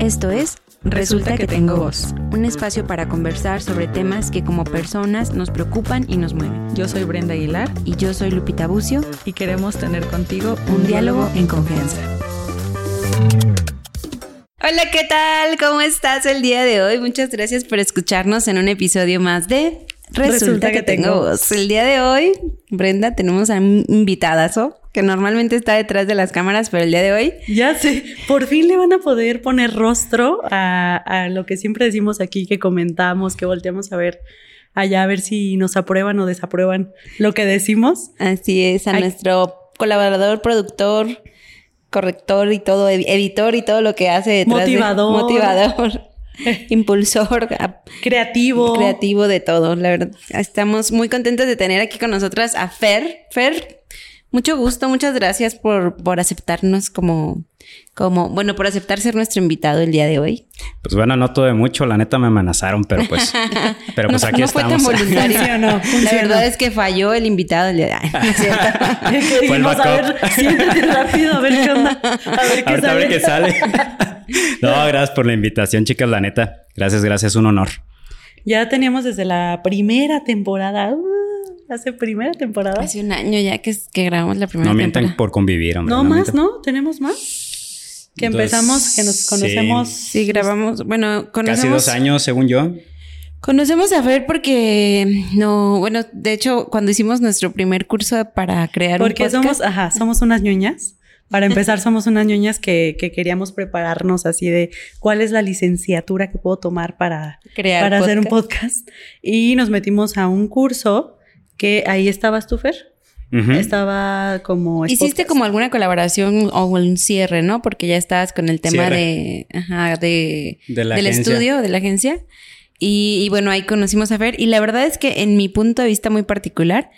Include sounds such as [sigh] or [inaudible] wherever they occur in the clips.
Esto es Resulta que tengo voz, un espacio para conversar sobre temas que como personas nos preocupan y nos mueven. Yo soy Brenda Aguilar Y yo soy Lupita Bucio, y queremos tener contigo un diálogo en confianza. Hola, ¿qué tal? ¿Cómo estás el día de hoy? Muchas gracias por escucharnos en un episodio más de Resulta, que, tengo voz. El día de hoy, Brenda, tenemos a un invitadazo que normalmente está detrás de las cámaras, pero el día de hoy... Ya sé, por fin le van a poder poner rostro a, a lo que siempre decimos aquí, que comentamos, que volteamos a ver allá a ver si nos aprueban o desaprueban lo que decimos. Así es, a Ay. nuestro colaborador, productor, corrector y todo, ed- editor y todo lo que hace detrás de- Motivador. [laughs] impulsor, Creativo. creativo de todo. La verdad, estamos muy contentos de tener aquí con nosotras a Fer. Fer, mucho gusto, muchas gracias por, por aceptarnos como, como, bueno, por aceptar ser nuestro invitado el día de hoy. Pues bueno, no tuve mucho, la neta me amenazaron, pero pues, [laughs] pero pues no, aquí no fue tan estamos. voluntario. Funcionó, La verdad es que falló el invitado el día de hoy. [laughs] No cierto. Fue el dijimos, a ver, siéntate rápido, a ver qué onda. A ver qué Ahorita a sale. ver qué sale. [laughs] no, gracias por la invitación, chicas, la neta. Gracias, gracias, un honor. Ya teníamos desde la primera temporada. uh, hace primera temporada. Hace un año ya que, que grabamos la primera No mientan temporada. por convivir, hombre. No, más, mientan. ¿no? ¿Tenemos más? Que Entonces, empezamos, que nos conocemos. Sí, grabamos, bueno, conocemos... Casi dos años, según yo. Conocemos a Fer porque no, bueno, de hecho, cuando hicimos nuestro primer curso para crear Porque un podcast, somos, ajá, somos unas ñoñas. Para empezar, [laughs] somos unas ñoñas que, que queríamos prepararnos así de cuál es la licenciatura que puedo tomar para, crear para hacer un podcast. Y nos metimos a un curso que ahí estabas tú, Fer. Estaba como... Hiciste podcast. como alguna colaboración o un cierre, ¿no? Porque ya estabas con el tema Cierre. de, ajá, de, De la del agencia. estudio, de la agencia. Y, y bueno, ahí conocimos a Fer. Y la verdad es que en mi punto de vista muy particular,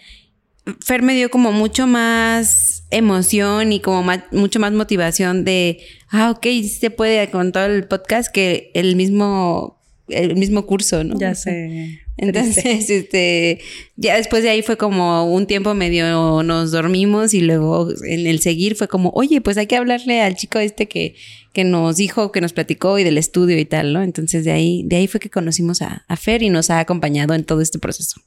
Fer me dio como mucho más emoción y como ma- mucho más motivación de, ah, ok, se puede con todo el podcast que el mismo, el mismo curso, ¿no? Ya sé. Entonces, Triste. este, ya después de ahí fue como un tiempo medio nos dormimos y luego en el seguir fue como, oye, pues hay que hablarle al chico este que, que nos dijo, que nos platicó y del estudio y tal, ¿no? Entonces de ahí, de ahí fue que conocimos a, a Fer y nos ha acompañado en todo este proceso.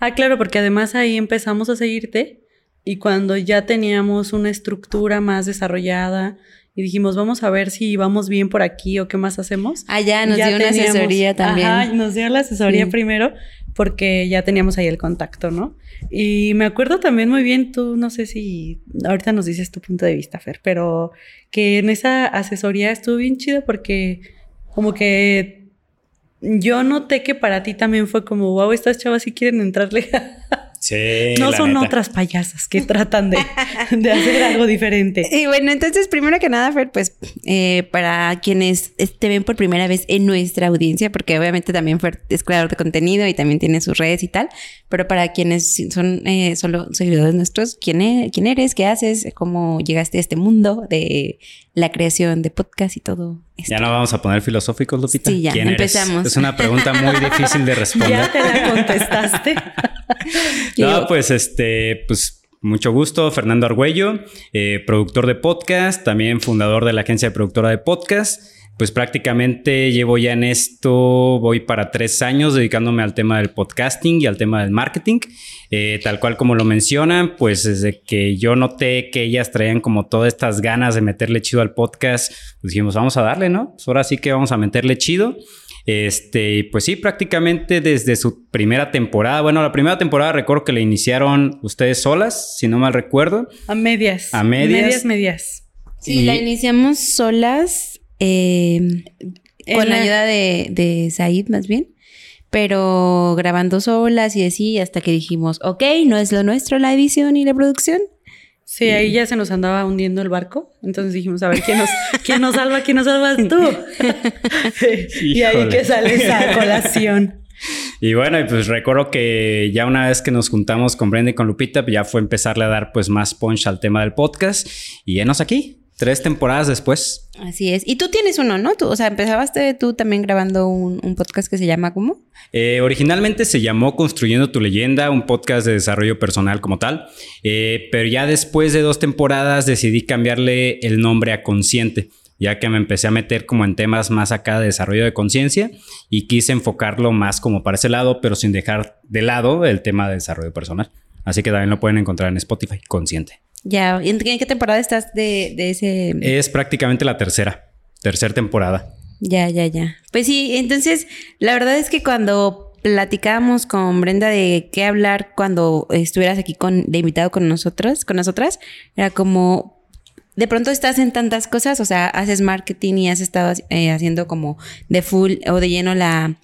Ah, claro, porque además ahí empezamos a seguirte y cuando ya teníamos una estructura más desarrollada y dijimos, vamos a ver si vamos bien por aquí o qué más hacemos. Ah, ya nos Ya dio una asesoría también. Ajá, nos dio la asesoría Sí. primero porque ya teníamos ahí el contacto, ¿no? Y me acuerdo también muy bien, tú no sé si ahorita nos dices tu punto de vista, Fer, pero que en esa asesoría estuvo bien chido porque como que yo noté que para ti también fue como, wow, estas chavas sí quieren entrarle. [laughs] Sí. no la son neta. otras payasas que tratan de, de hacer algo diferente. Y bueno, entonces, primero que nada, Fer, pues, eh, para quienes te ven por primera vez en nuestra audiencia, porque obviamente también Fer es creador de contenido y también tiene sus redes y tal, pero para quienes son eh, solo seguidores nuestros, ¿quién, e- ¿quién eres? ¿Qué haces? ¿Cómo llegaste a este mundo de la creación de podcast y todo esto? Ya no vamos a poner filosóficos, Lupita. Sí, ya, ¿Quién eres? empezamos. Es una pregunta muy difícil de [laughs] responder. Ya te la contestaste. [laughs] [laughs] No, pues este, pues mucho gusto, Fernando Argüello, eh, productor de podcast, también fundador de la agencia de productora de podcast. Pues prácticamente llevo ya en esto, voy para tres años dedicándome al tema del podcasting y al tema del marketing. Eh, tal cual como lo mencionan, pues desde que yo noté que ellas traían como todas estas ganas de meterle chido al podcast, pues dijimos, vamos a darle, ¿no? Pues ahora sí que vamos a meterle chido. Este, pues sí, prácticamente desde su primera temporada. Bueno, la primera temporada recuerdo que la iniciaron ustedes solas, si no mal recuerdo. A medias. A medias. Medias, medias. Sí, Y- la iniciamos solas, eh, con la la- ayuda de, de Said más bien, pero grabando solas y así, hasta que dijimos, ok, no es lo nuestro la edición y la producción. Sí, ahí ya se nos andaba hundiendo el barco. Entonces dijimos, a ver, ¿quién nos, quién nos salva? ¿Quién nos salvas tú? [laughs] y ahí que sale esa colación. Y bueno, pues recuerdo que ya una vez que nos juntamos con Brenda y con Lupita, ya fue empezarle a dar pues más punch al tema del podcast. Y llenos aquí, tres temporadas después. Así es. Y tú tienes uno, ¿no? Tú, o sea, empezaste tú también grabando un, un podcast que se llama ¿cómo? Eh, originalmente se llamó Construyendo tu leyenda, un podcast de desarrollo personal como tal, Eh, pero ya después de dos temporadas decidí cambiarle el nombre a Consciente, ya que me empecé a meter como en temas más acá de desarrollo de conciencia y quise enfocarlo más como para ese lado, pero sin dejar de lado el tema de desarrollo personal. Así que también lo pueden encontrar en Spotify, consciente. Ya, ¿en qué temporada estás de, de ese? Es prácticamente la tercera, tercera temporada. Ya, ya, ya. Pues sí, entonces, la verdad es que cuando platicábamos con Brenda de qué hablar cuando estuvieras aquí con, de invitado con nosotros, con nosotras, era como de pronto estás en tantas cosas, o sea, haces marketing y has estado eh, haciendo como de full o de lleno la,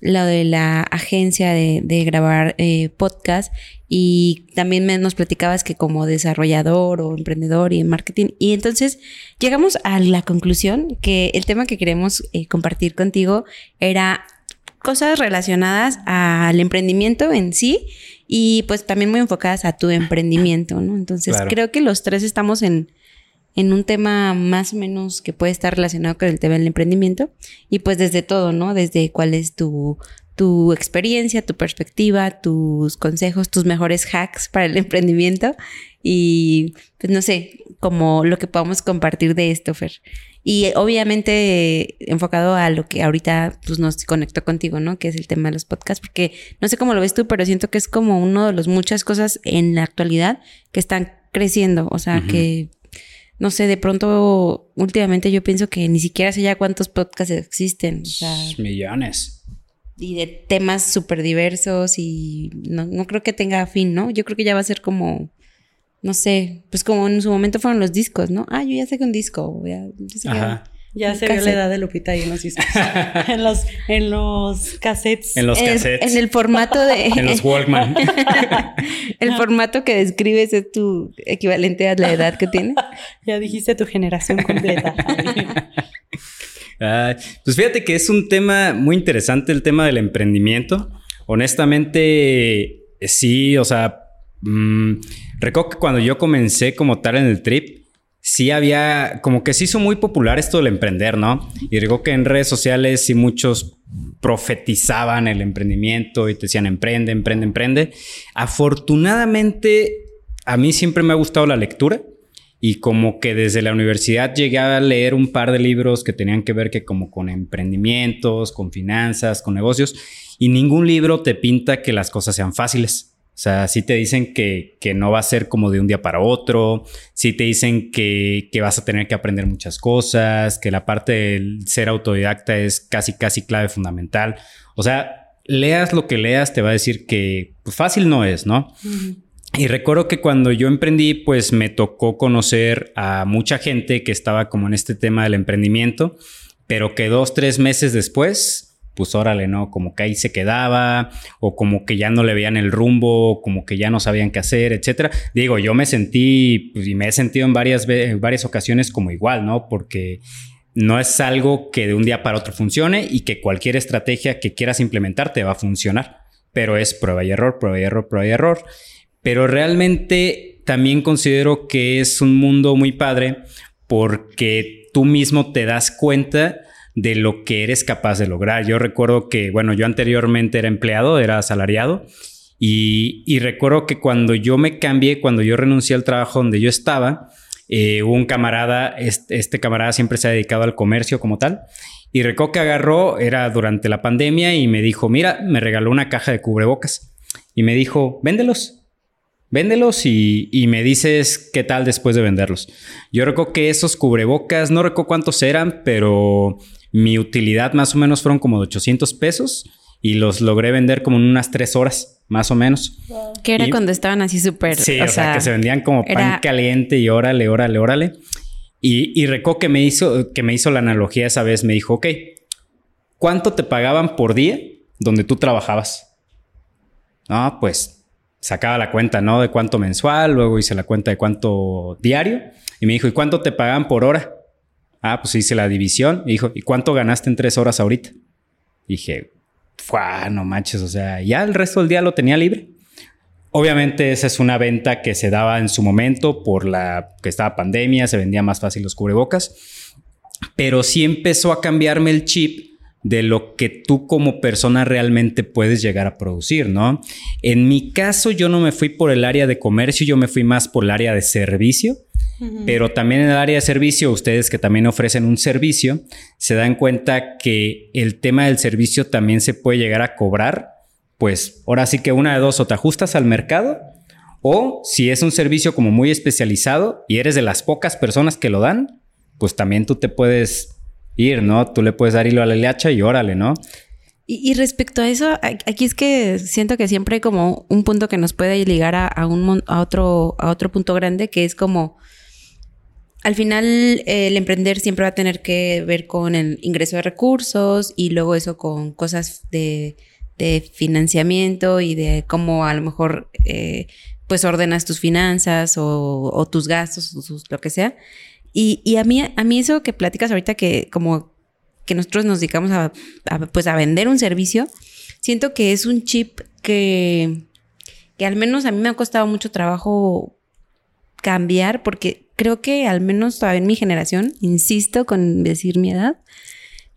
lo de la agencia de, de grabar eh, podcast y también me, nos platicabas que como desarrollador o emprendedor y en marketing. Y entonces llegamos a la conclusión que el tema que queremos eh, compartir contigo era cosas relacionadas al emprendimiento en sí y pues también muy enfocadas a tu emprendimiento, ¿no? Entonces creo que los tres estamos en, en un tema más o menos que puede estar relacionado con el tema del emprendimiento y pues desde todo, ¿no? Desde cuál es tu, tu experiencia, tu perspectiva, tus consejos, tus mejores hacks para el [laughs] emprendimiento y pues no sé, como lo que podamos compartir de esto, Fer. Y obviamente enfocado a lo que ahorita pues, nos conectó contigo, ¿no? Que es el tema de los podcasts, porque no sé cómo lo ves tú, pero siento que es como uno de los muchas cosas en la actualidad que están creciendo, o sea, que no sé, de pronto, últimamente yo pienso que ni siquiera sé ya cuántos podcasts existen. O sea, Millones. Y de temas súper diversos y no, no creo que tenga fin, ¿no? Yo creo que ya va a ser como, no sé, pues como en su momento fueron los discos, ¿no? Ah, yo ya sé que un disco, ya, sé Ajá. Ya se vio la edad de Lupita ahí en los discos. [laughs] en, los, en los cassettes. En los cassettes. En, el formato de. [laughs] en los Walkman. [laughs] el formato que describes es tu equivalente a la edad que tiene. ya dijiste tu generación completa. pues fíjate que es un tema muy interesante el tema del emprendimiento. Honestamente, sí, o sea, mmm, recuerdo que cuando yo comencé como tal en el trip, sí había, como que se hizo muy popular esto del emprender, ¿no? Y digo que en redes sociales sí muchos profetizaban el emprendimiento y te decían emprende, emprende, emprende. Afortunadamente, a mí siempre me ha gustado la lectura y como que desde la universidad llegué a leer un par de libros que tenían que ver que como con emprendimientos, con finanzas, con negocios y ningún libro te pinta que las cosas sean fáciles. O sea, sí te dicen que, no va a ser como de un día para otro, sí te dicen que, vas a tener que aprender muchas cosas, que la parte del ser autodidacta es casi, casi clave fundamental. O sea, leas lo que leas, te va a decir que pues, fácil no es, ¿no? Y recuerdo que cuando yo emprendí, pues me tocó conocer a mucha gente que estaba como en este tema del emprendimiento, pero que dos, tres meses después pues órale, ¿no? Como que ahí se quedaba, o como que ya no le veían el rumbo, como que ya no sabían qué hacer, etcétera. Digo, yo me sentí, pues, y me he sentido en varias, varias ocasiones como igual, ¿no? Porque no es algo que de un día para otro funcione y que cualquier estrategia que quieras implementar te va a funcionar, pero es prueba y error, prueba y error, prueba y error. Pero realmente también considero que es un mundo muy padre porque tú mismo te das cuenta de lo que eres capaz de lograr. Yo recuerdo que, bueno, yo anteriormente era empleado, era asalariado, y, recuerdo que cuando yo me cambié, cuando yo renuncié al trabajo donde yo estaba, eh, un camarada, este, camarada siempre se ha dedicado al comercio como tal, y recuerdo que agarró, era durante la pandemia, y me dijo, mira, me regaló una caja de cubrebocas, y me dijo, véndelos. Véndelos y, y, me dices qué tal después de venderlos. Yo recuerdo que esos cubrebocas, no recuerdo cuántos eran, pero mi utilidad más o menos fueron como de 800 pesos y los logré vender como en unas tres horas, más o menos. Que era cuando estaban así súper... Sí, o, sea, que se vendían como pan caliente y órale, órale, órale. Y, y Reco que me, hizo, que me hizo la analogía esa vez, me dijo, ok, ¿cuánto te pagaban por día donde tú trabajabas? No, pues sacaba la cuenta, ¿no? De cuánto mensual, luego hice la cuenta de cuánto diario y me dijo, ¿y cuánto te pagaban por hora? Ah, pues hice la división. Y dijo, ¿y cuánto ganaste en tres horas ahorita? dije, Fua, no manches, o sea, ya el resto del día lo tenía libre. Obviamente esa es una venta que se daba en su momento por la que estaba pandemia, se vendía más fácil los cubrebocas, pero sí empezó a cambiarme el chip de lo que tú como persona realmente puedes llegar a producir, ¿no? En mi caso yo no me fui por el área de comercio, yo me fui más por el área de servicio Pero también en el área de servicio, ustedes que también ofrecen un servicio, se dan cuenta que el tema del servicio también se puede llegar a cobrar. Pues ahora sí que una de dos, o te ajustas al mercado, o si es un servicio como muy especializado y eres de las pocas personas que lo dan, pues también tú te puedes ir, ¿no? Tú le puedes dar hilo a la leacha y órale, ¿no? Y, respecto a eso, aquí es que siento que siempre hay como un punto que nos puede ligar a, un, a, otro, a otro punto grande, que es como, al final el emprender siempre va a tener que ver con el ingreso de recursos y luego eso con cosas de, financiamiento y de cómo a lo mejor eh, pues ordenas tus finanzas o, tus gastos, o lo que sea. Y, y, a, mí, a mí eso que platicas ahorita que como que nosotros nos dedicamos a, pues a vender un servicio, siento que es un chip que, que al menos a mí me ha costado mucho trabajo cambiar porque creo que al menos todavía en mi generación, insisto con decir mi edad,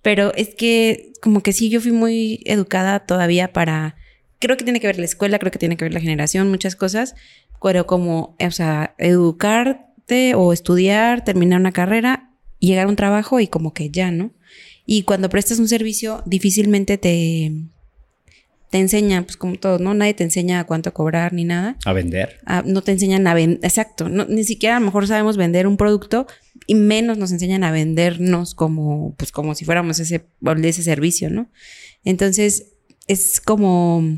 pero es que como que sí, yo fui muy educada todavía para, creo que tiene que ver la escuela, creo que tiene que ver la generación, muchas cosas, pero como, o sea, educarte o estudiar, terminar una carrera, llegar a un trabajo y como que ya, ¿no? Y cuando prestas un servicio, difícilmente te, te enseña, pues como todo, ¿no? Nadie te enseña a cuánto cobrar ni nada. A vender. no te enseñan a vender, exacto. ni siquiera a lo mejor sabemos vender un producto y menos nos enseñan a vendernos como, pues como si fuéramos ese, ese servicio, ¿no? Entonces, es como,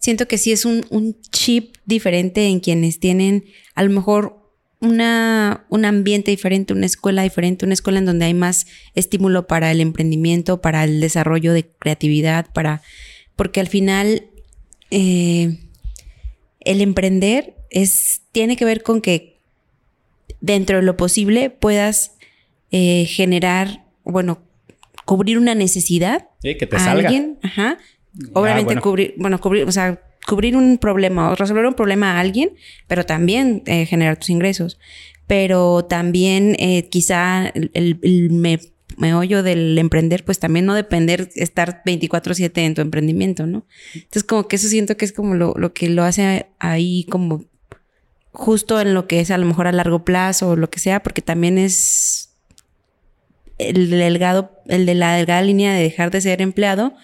siento que sí es un, un chip diferente en quienes tienen a lo mejor una, un ambiente diferente, una escuela diferente, una escuela en donde hay más estímulo para el emprendimiento, para el desarrollo de creatividad, para. Porque al final eh, el emprender es. tiene que ver con que dentro de lo posible puedas eh, generar, bueno, cubrir una necesidad. Sí, que te a alguien. Ajá. Obviamente cubrir, bueno, cubrir, o sea, cubrir un problema o resolver un problema a alguien, pero también eh, generar tus ingresos. Pero también eh, quizá el, me, meollo del emprender, pues también no depender estar 24/7 en tu emprendimiento, ¿no? Entonces como que eso siento que es como lo, lo que lo hace ahí como justo en lo que es a lo mejor a largo plazo o lo que sea, porque también es el delgado, el de la delgada línea de dejar de ser empleado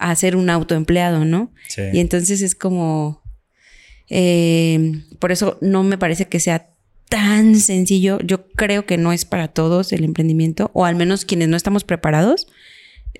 a ser un autoempleado, ¿no? Sí. Y entonces es como, eh, por eso no me parece que sea tan sencillo. Yo creo que no es para todos el emprendimiento, o al menos quienes no estamos preparados,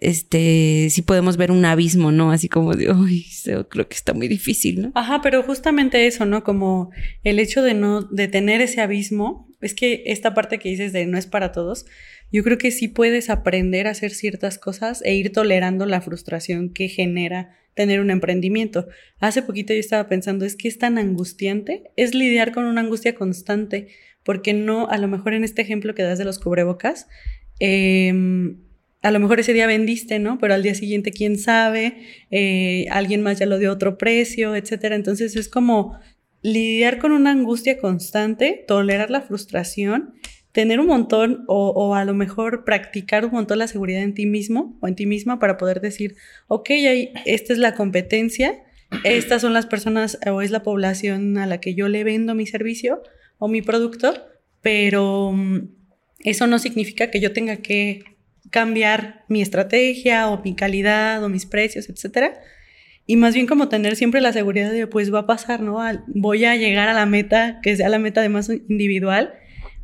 este, sí podemos ver un abismo, ¿no? Así como de, uy, creo que está muy difícil, ¿no? Ajá, pero justamente eso, ¿no? Como el hecho de no, de tener ese abismo, es que esta parte que dices de no es para todos, yo creo que sí puedes aprender a hacer ciertas cosas e ir tolerando la frustración que genera tener un emprendimiento. Hace poquito yo estaba pensando, es que es tan angustiante, es lidiar con una angustia constante, porque no, a lo mejor en este ejemplo que das de los cubrebocas, eh, a lo mejor ese día vendiste, ¿no? Pero al día siguiente, quién sabe, eh, alguien más ya lo dio otro precio, etcétera. Entonces es como lidiar con una angustia constante, tolerar la frustración, tener un montón o, a lo mejor practicar un montón la seguridad en ti mismo o en ti misma para poder decir, ok, esta es la competencia, estas son las personas o es la población a la que yo le vendo mi servicio o mi producto, pero mm, eso no significa que yo tenga que cambiar mi estrategia o mi calidad o mis precios, etcétera. Y más bien como tener siempre la seguridad de, pues va a pasar, ¿no? Voy a llegar a la meta, que sea la meta de más individual.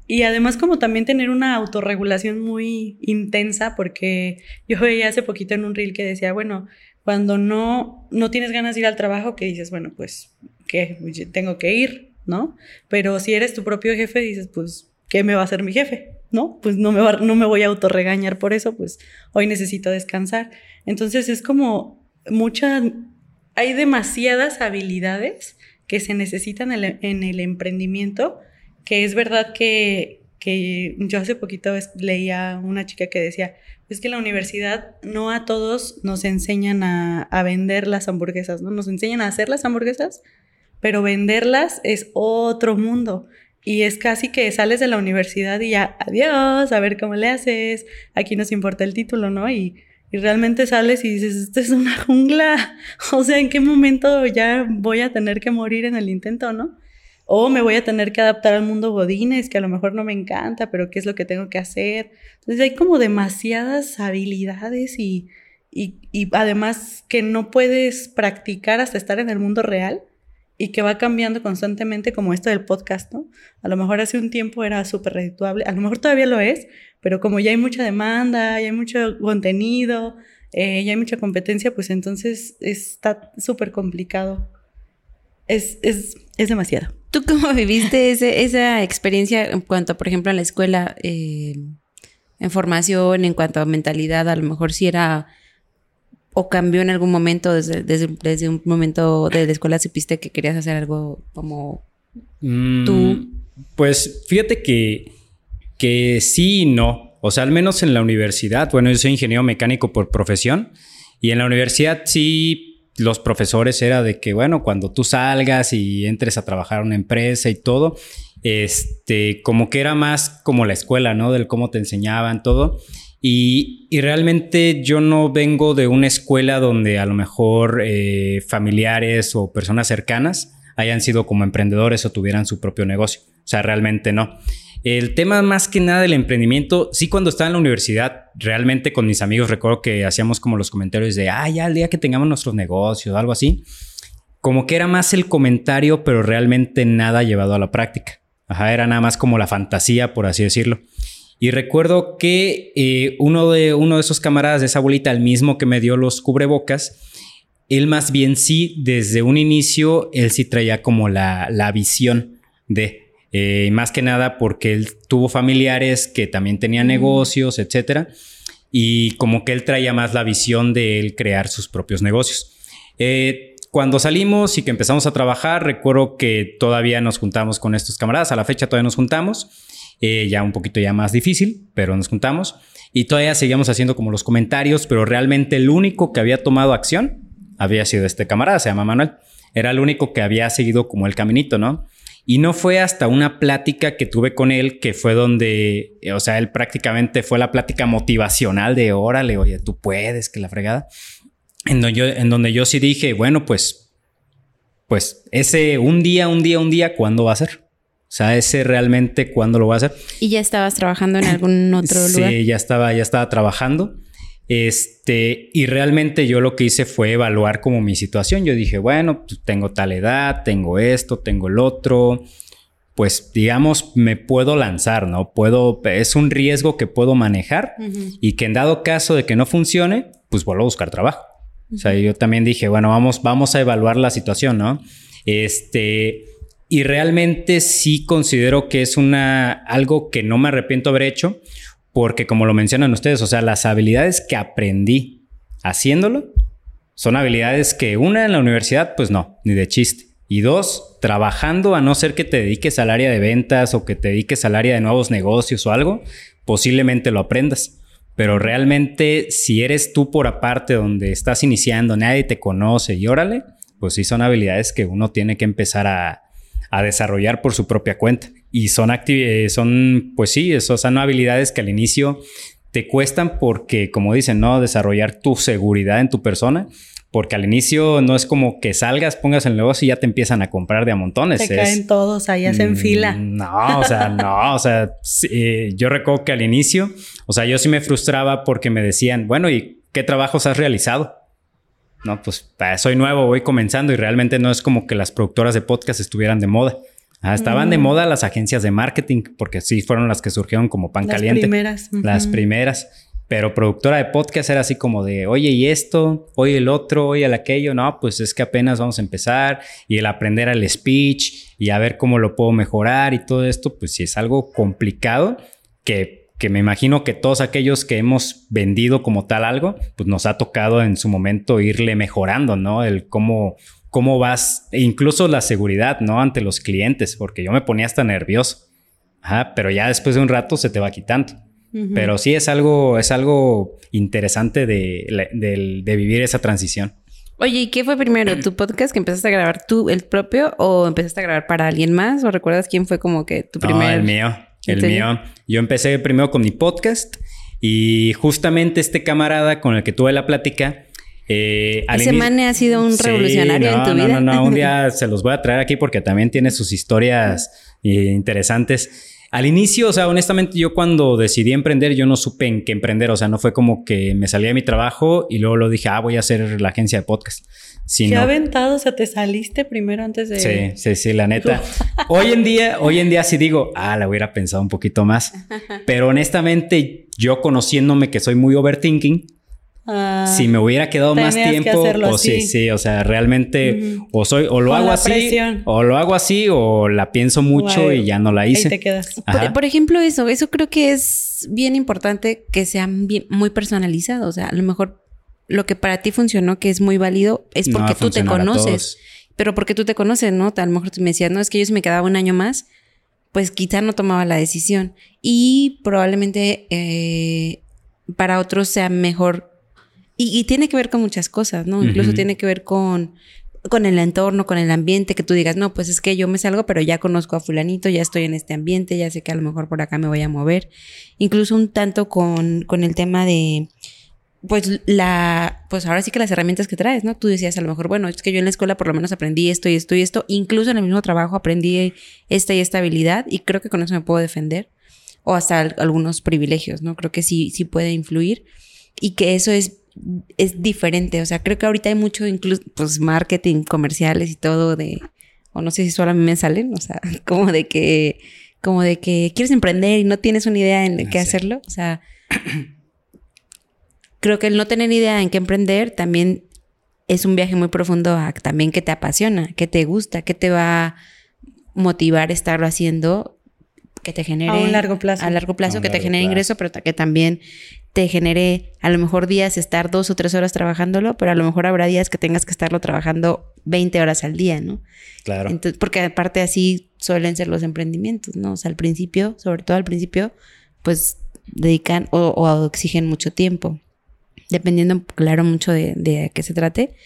Y además como también tener una autorregulación muy intensa, porque yo veía hace poquito en un reel que decía, bueno, cuando no, no tienes ganas de ir al trabajo, que dices, bueno, pues, ¿qué? Tengo que ir, ¿no? Pero si eres tu propio jefe, dices, pues, ¿qué me va a hacer mi jefe? ¿no? Pues no me, no me voy a autorregañar por eso, pues hoy necesito descansar. Entonces es como mucha, hay demasiadas habilidades que se necesitan en el, emprendimiento, que es verdad que, que yo hace poquito leía una chica que decía, es que la universidad no a todos nos enseñan a, a, vender las hamburguesas, ¿no? Nos enseñan a hacer las hamburguesas, pero venderlas es otro mundo. Y es casi que sales de la universidad y ya, adiós, a ver cómo le haces, aquí nos importa el título, ¿no? Y, y realmente sales y dices, esto es una jungla, [laughs] o sea, ¿en qué momento ya voy a tener que morir en el intento, ¿no? O me voy a tener que adaptar al mundo godines, que a lo mejor no me encanta, pero qué es lo que tengo que hacer. Entonces hay como demasiadas habilidades y, y, y además que no puedes practicar hasta estar en el mundo real y que va cambiando constantemente como esto del podcast, ¿no? A lo mejor hace un tiempo era súper redituable, a lo mejor todavía lo es, pero como ya hay mucha demanda, ya hay mucho contenido, eh, ya hay mucha competencia, pues entonces está súper complicado. Es, es, es, demasiado. ¿Tú cómo [laughs] viviste ese, esa experiencia en cuanto, por ejemplo, a la escuela, eh, en formación, en cuanto a mentalidad? A lo mejor si era o cambió en algún momento, desde, desde, un momento de la escuela supiste que querías hacer algo como mm, tú? Pues fíjate que, que sí y no. O sea, al menos en la universidad, bueno, yo soy ingeniero mecánico por profesión y en la universidad sí los profesores era de que, bueno, cuando tú salgas y entres a trabajar en una empresa y todo, este, como que era más como la escuela, ¿no? Del cómo te enseñaban todo. Y, realmente yo no vengo de una escuela donde a lo mejor eh, familiares o personas cercanas hayan sido como emprendedores o tuvieran su propio negocio. O sea, realmente no. El tema más que nada del emprendimiento, sí cuando estaba en la universidad, realmente con mis amigos recuerdo que hacíamos como los comentarios de, ah, ya el día que tengamos nuestros negocios, algo así. Como que era más el comentario, pero realmente nada llevado a la práctica. Ajá, era nada más como la fantasía, por así decirlo. Y recuerdo que eh, uno, de, uno de esos camaradas de esa bolita, el mismo que me dio los cubrebocas, él más bien sí, desde un inicio, él sí traía como la, la visión de, eh, más que nada porque él tuvo familiares que también tenían negocios, etcétera, y como que él traía más la visión de él crear sus propios negocios. Eh, cuando salimos y que empezamos a trabajar, recuerdo que todavía nos juntamos con estos camaradas, a la fecha todavía nos juntamos eh, ya un poquito ya más difícil, pero nos juntamos y todavía seguíamos haciendo como los comentarios, pero realmente el único que había tomado acción había sido este camarada, se llama Manuel. Era el único que había seguido como el caminito, ¿no? Y no fue hasta una plática que tuve con él que fue donde, eh, o sea, él prácticamente fue la plática motivacional de órale, oye, tú puedes, que la fregada. En donde yo, en donde yo sí dije, bueno, pues, pues ese un día, un día, un día, ¿cuándo va a ser? O sea, ese realmente cuándo lo voy a hacer. ¿Y ya estabas trabajando en algún otro [laughs] lugar? Sí, ya estaba, ya estaba trabajando. Este, y realmente yo lo que hice fue evaluar como mi situación. Yo dije, bueno, pues, tengo tal edad, tengo esto, tengo el otro. Pues digamos, me puedo lanzar, ¿no? Puedo, es un riesgo que puedo manejar y que en dado caso de que no funcione, pues vuelvo a buscar trabajo. O sea, yo también dije, bueno, vamos, vamos a evaluar la situación, ¿no? Este, y realmente sí considero que es una, algo que no me arrepiento haber hecho, porque como lo mencionan ustedes, o sea, las habilidades que aprendí haciéndolo son habilidades que una en la universidad, pues no, ni de chiste. Y dos, trabajando, a no ser que te dediques al área de ventas o que te dediques al área de nuevos negocios o algo, posiblemente lo aprendas. Pero realmente, si eres tú por aparte donde estás iniciando, nadie te conoce y órale, pues sí son habilidades que uno tiene que empezar a, a desarrollar por su propia cuenta. Y son, eh, son pues sí, esas son habilidades que al inicio te cuestan porque, como dicen, ¿no? Desarrollar tu seguridad en tu persona. Porque al inicio no es como que salgas, pongas el negocio y ya te empiezan a comprar de a montones. Te caen todos, ahí hacen mm, fila. No, o sea, no, o sea, eh, yo recuerdo que al inicio, o sea, yo sí me frustraba porque me decían, bueno, ¿y qué trabajos has realizado? no, pues soy nuevo, voy comenzando y realmente no es como que las productoras de podcast estuvieran de moda. Ah, estaban de mm. moda las agencias de marketing, porque sí fueron las que surgieron como pan caliente. Las primeras. Las primeras. Pero productora de podcast era así como de, oye, y esto, oye, el otro, oye, el aquello. No, pues es que apenas vamos a empezar y el aprender al speech y a ver cómo lo puedo mejorar y todo esto, pues sí es algo complicado que que me imagino que todos aquellos que hemos vendido como tal algo, pues nos ha tocado en su momento irle mejorando, ¿no? El cómo, cómo vas, e incluso la seguridad, ¿no? Ante los clientes, porque yo me ponía hasta nervioso. Ajá, pero ya después de un rato se te va quitando. Pero sí es algo, es algo interesante de, de, vivir esa transición. Oye, ¿y qué fue primero? ¿Tu podcast que empezaste a grabar tú, el propio, o empezaste a grabar para alguien más? ¿O recuerdas quién fue como que tu primer? el mío. El mío. Yo empecé primero con mi podcast y justamente este camarada con el que tuve la plática, Eh, Ese mane ha sido un Sí, revolucionario en no, tu no, vida. No, no, un [laughs] día se los voy a traer aquí porque también tiene sus historias eh, interesantes. Al inicio, o sea, honestamente, yo cuando decidí emprender, yo no supe en qué emprender. O sea, no fue como que me salía de mi trabajo y luego lo dije, ah, voy a hacer la agencia de podcast. Qué Sino, aventado, o sea, te saliste primero antes de... Sí, sí, sí, la neta. [laughs] Hoy en día, hoy en día sí digo, ah, la hubiera pensado un poquito más. [laughs] Pero honestamente, yo conociéndome que soy muy overthinking, Ah, si me hubiera quedado más tiempo, o sí, así. sí, o sea, realmente o soy o lo Con hago así presión. o lo hago así o la pienso mucho y ya no la ahí hice. te quedas. Ajá. Por, por ejemplo, eso, eso creo que es bien importante que bien, muy personalizados. O sea, a lo mejor lo que para ti funcionó, que es muy válido, es porque tú te conoces. Pero porque tú te conoces, ¿no? A lo mejor tú me decías, no, es que yo si me quedaba un año más, pues quizá no tomaba la decisión. Y probablemente eh, para otros sea mejor. Y, y tiene que ver con muchas cosas, ¿no? Incluso tiene que ver con, con el entorno, con el ambiente, que tú digas, no, pues es que yo me salgo, pero ya conozco a fulanito, ya estoy en este ambiente, ya sé que a lo mejor por acá me voy a mover. Incluso un tanto con, con el tema de, pues la, pues ahora sí que las herramientas que traes, ¿no? Tú decías a lo mejor, bueno, es que yo en la escuela por lo menos aprendí esto y esto y esto, incluso en el mismo trabajo aprendí esta y esta habilidad y creo que con eso me puedo defender o hasta al- algunos privilegios, ¿no? Creo que sí, sí puede influir y que eso es, es diferente, o sea, creo que ahorita hay mucho incluso, pues marketing, comerciales y todo de, o no sé si solo a mí me salen, o sea, [laughs] como de que, como de que quieres emprender y no tienes una idea en Ah, qué sí. hacerlo, o sea, [clears throat] creo que el no tener idea en qué emprender también es un viaje muy profundo a también que te apasiona, que te gusta, que te va a motivar estarlo haciendo, que te genere A un largo plazo. a largo plazo, A un que te largo genere plazo. ingreso, pero que también te genere a lo mejor días estar dos o tres horas trabajándolo, pero a lo mejor habrá días que tengas que estarlo trabajando 20 horas al día, ¿no? Claro. Entonces, porque aparte así suelen ser los emprendimientos, ¿no? O sea, al principio, sobre todo al principio, pues dedican o, o exigen mucho tiempo, dependiendo, claro, mucho de, de a qué se trate,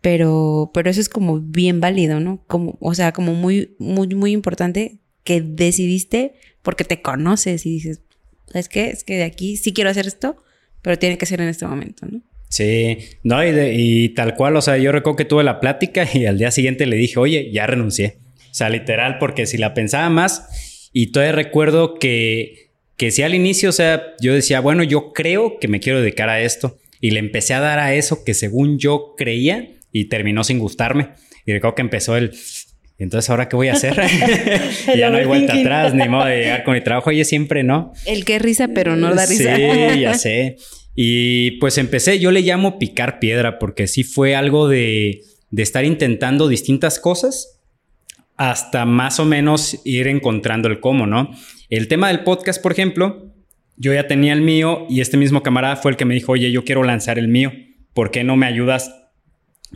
pero, pero eso es como bien válido, ¿no? Como, o sea, como muy, muy, muy importante que decidiste porque te conoces y dices, ¿sabes qué? Es que de aquí sí quiero hacer esto, pero tiene que ser en este momento, ¿no? Sí, no, y, y tal cual, o sea, yo recuerdo que tuve la plática [laughs] y al día siguiente le dije, oye, ya renuncié. O sea, literal, porque si la pensaba más, y todavía recuerdo que, que si al inicio, o sea, yo decía, bueno, yo creo que me quiero dedicar a esto, y le empecé a dar a eso que según yo creía, y terminó sin gustarme. Y recuerdo que empezó el, entonces, ¿ahora qué voy a hacer? [laughs] [laughs] Ya no hay vuelta atrás, ni modo de llegar con mi trabajo, oye, siempre no. El que es risa, pero no da risa. Sí, ya [laughs] sé. Y pues empecé, yo le llamo picar piedra, porque sí fue algo de, de estar intentando distintas cosas hasta más o menos ir encontrando el cómo, ¿no? El tema del podcast, por ejemplo, yo ya tenía el mío y este mismo camarada fue el que me dijo, oye, yo quiero lanzar el mío, ¿por qué no me ayudas,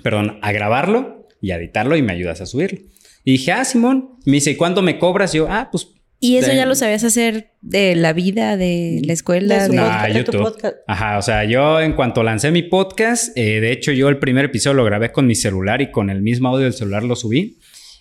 perdón, a grabarlo y a editarlo y me ayudas a subirlo? Y dije, ah, Simón, me dice, ¿y cuándo me cobras? Y yo, ah, pues ¿Y eso De- ya lo sabías hacer de la vida, de la escuela? De de- No, podcast- de tu YouTube. podcast. Ajá, o sea, yo en cuanto lancé mi podcast, eh, de hecho yo el primer episodio lo grabé con mi celular y con el mismo audio del celular lo subí.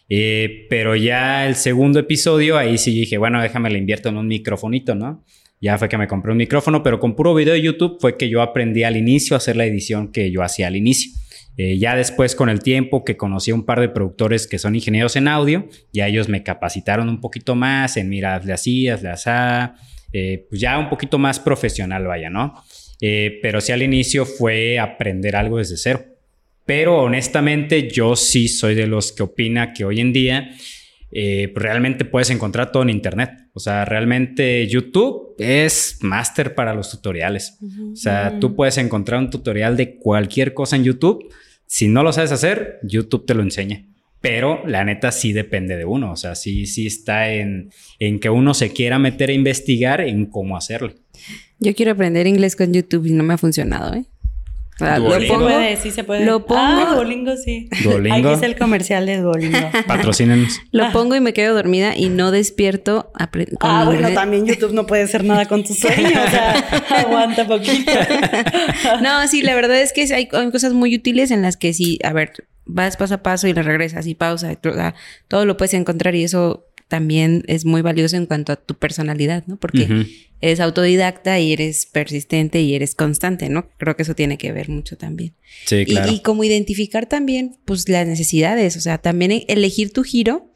Eh, pero ya el segundo episodio, ahí sí dije, bueno, déjame le invierto en un microfonito, ¿no? Ya fue que me compré un micrófono, pero con puro video de YouTube fue que yo aprendí al inicio a hacer la edición que yo hacía al inicio. Eh, ya después, con el tiempo, que conocí a un par de productores que son ingenieros en audio, ya ellos me capacitaron un poquito más en, mira, hazle así, hazle así, eh, pues ya un poquito más profesional, vaya, ¿no? Eh, pero sí al inicio fue aprender algo desde cero. Pero honestamente yo sí soy de los que opina que hoy en día eh, realmente puedes encontrar todo en Internet. O sea, realmente YouTube es máster para los tutoriales. O sea, tú puedes encontrar un tutorial de cualquier cosa en YouTube. Si no lo sabes hacer, YouTube te lo enseña. Pero la neta sí depende de uno. O sea, sí, sí está en, en que uno se quiera meter a investigar en cómo hacerlo. Yo quiero aprender inglés con YouTube y no me ha funcionado, ¿eh? Sea, lo pongo, puede, sí se puede. lo pongo- Ah, Duolingo sí. Duolingo. Aquí es el comercial de Duolingo. [laughs] Patrocínenos. lo pongo y me quedo dormida y no despierto Ah, bueno, también YouTube no puede hacer nada con tus sueños. O sea, [laughs] aguanta poquito. No, sí, la verdad es que hay, hay cosas muy útiles en las que sí, a ver, vas paso a paso y le regresas y pausa, y to- o sea, todo lo puedes encontrar y eso también es muy valioso en cuanto a tu personalidad, ¿no? Porque eres autodidacta y eres persistente y eres constante, ¿no? Creo que eso tiene que ver mucho también. Sí, claro. Y, como identificar también, pues, las necesidades, o sea, también elegir tu giro.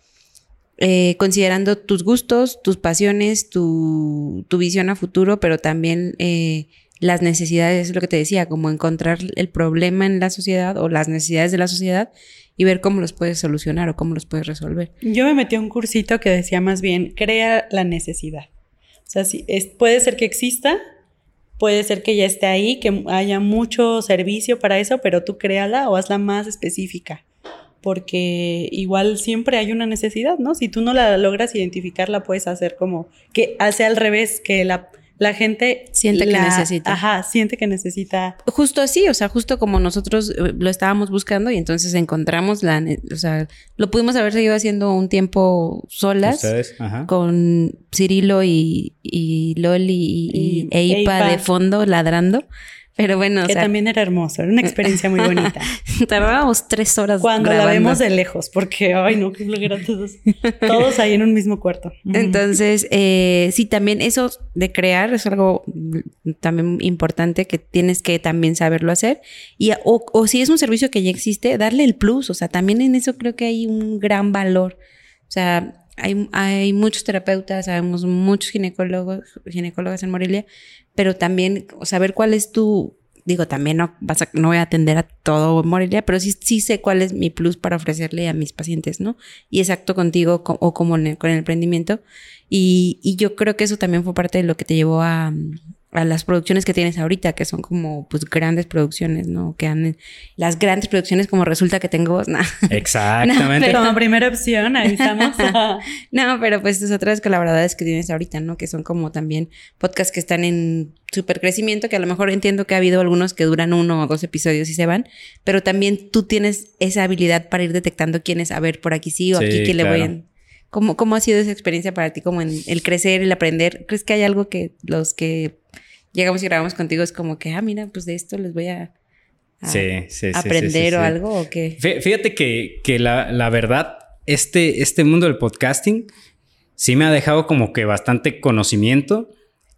Eh, considerando tus gustos, tus pasiones, tu, tu, visión a futuro, pero también eh, las necesidades, es lo que te decía, como encontrar el problema en la sociedad o las necesidades de la sociedad y ver cómo los puedes solucionar o cómo los puedes resolver. Yo me metí a un cursito que decía más bien, crea la necesidad. O sea, si es, puede ser que exista, puede ser que ya esté ahí, que haya mucho servicio para eso, pero tú créala o hazla más específica. Porque igual siempre hay una necesidad, ¿no? Si tú no la logras identificar, la puedes hacer como que hace al revés, que la la gente siente que necesita. Ajá, siente que necesita. Justo así, o sea, justo como nosotros eh, lo estábamos buscando y entonces encontramos la, o sea, lo pudimos haber seguido haciendo un tiempo solas con Cirilo y, y Loli y, Eipa de fondo ladrando. Pero bueno, que también era hermoso, era una experiencia muy bonita. [laughs] Tardábamos tres horas cuando la vemos de lejos, porque ay no, qué flojera todos, todos ahí en un mismo cuarto. Entonces, eh, sí, también eso de crear es algo también importante que tienes que también saberlo hacer y o, o si es un servicio que ya existe, darle el plus, o sea, también en eso creo que hay un gran valor, o sea. Hay, hay muchos terapeutas, sabemos muchos ginecólogos, ginecólogas en Morelia, pero también saber cuál es tu, digo, también no, vas a, no voy a atender a todo Morelia, pero sí, sí sé cuál es mi plus para ofrecerle a mis pacientes, ¿no? Y exacto contigo o como con el emprendimiento. Y, y yo creo que eso también fue parte de lo que te llevó a, a las producciones que tienes ahorita, que son como pues grandes producciones, ¿no? Que han las grandes producciones como resulta que tengo voz, [laughs] Exactamente. como primera opción, ahí estamos. [laughs] no, pero pues esas otras colaboradoras que tienes ahorita, ¿no? Que son como también podcasts que están en súper crecimiento, que a lo mejor entiendo que ha habido algunos que duran uno o dos episodios y se van, pero también tú tienes esa habilidad para ir detectando quién es, a ver, por aquí sí o aquí quién le voy a... ¿Cómo, ¿Cómo ha sido esa experiencia para ti, como en el crecer, el aprender? ¿Crees que hay algo que los que llegamos y grabamos contigo, es como que, ah, mira, pues de esto les voy a, aprender o algo o qué. Fíjate que, que la, la, verdad, este, este mundo del podcasting sí me ha dejado como que bastante conocimiento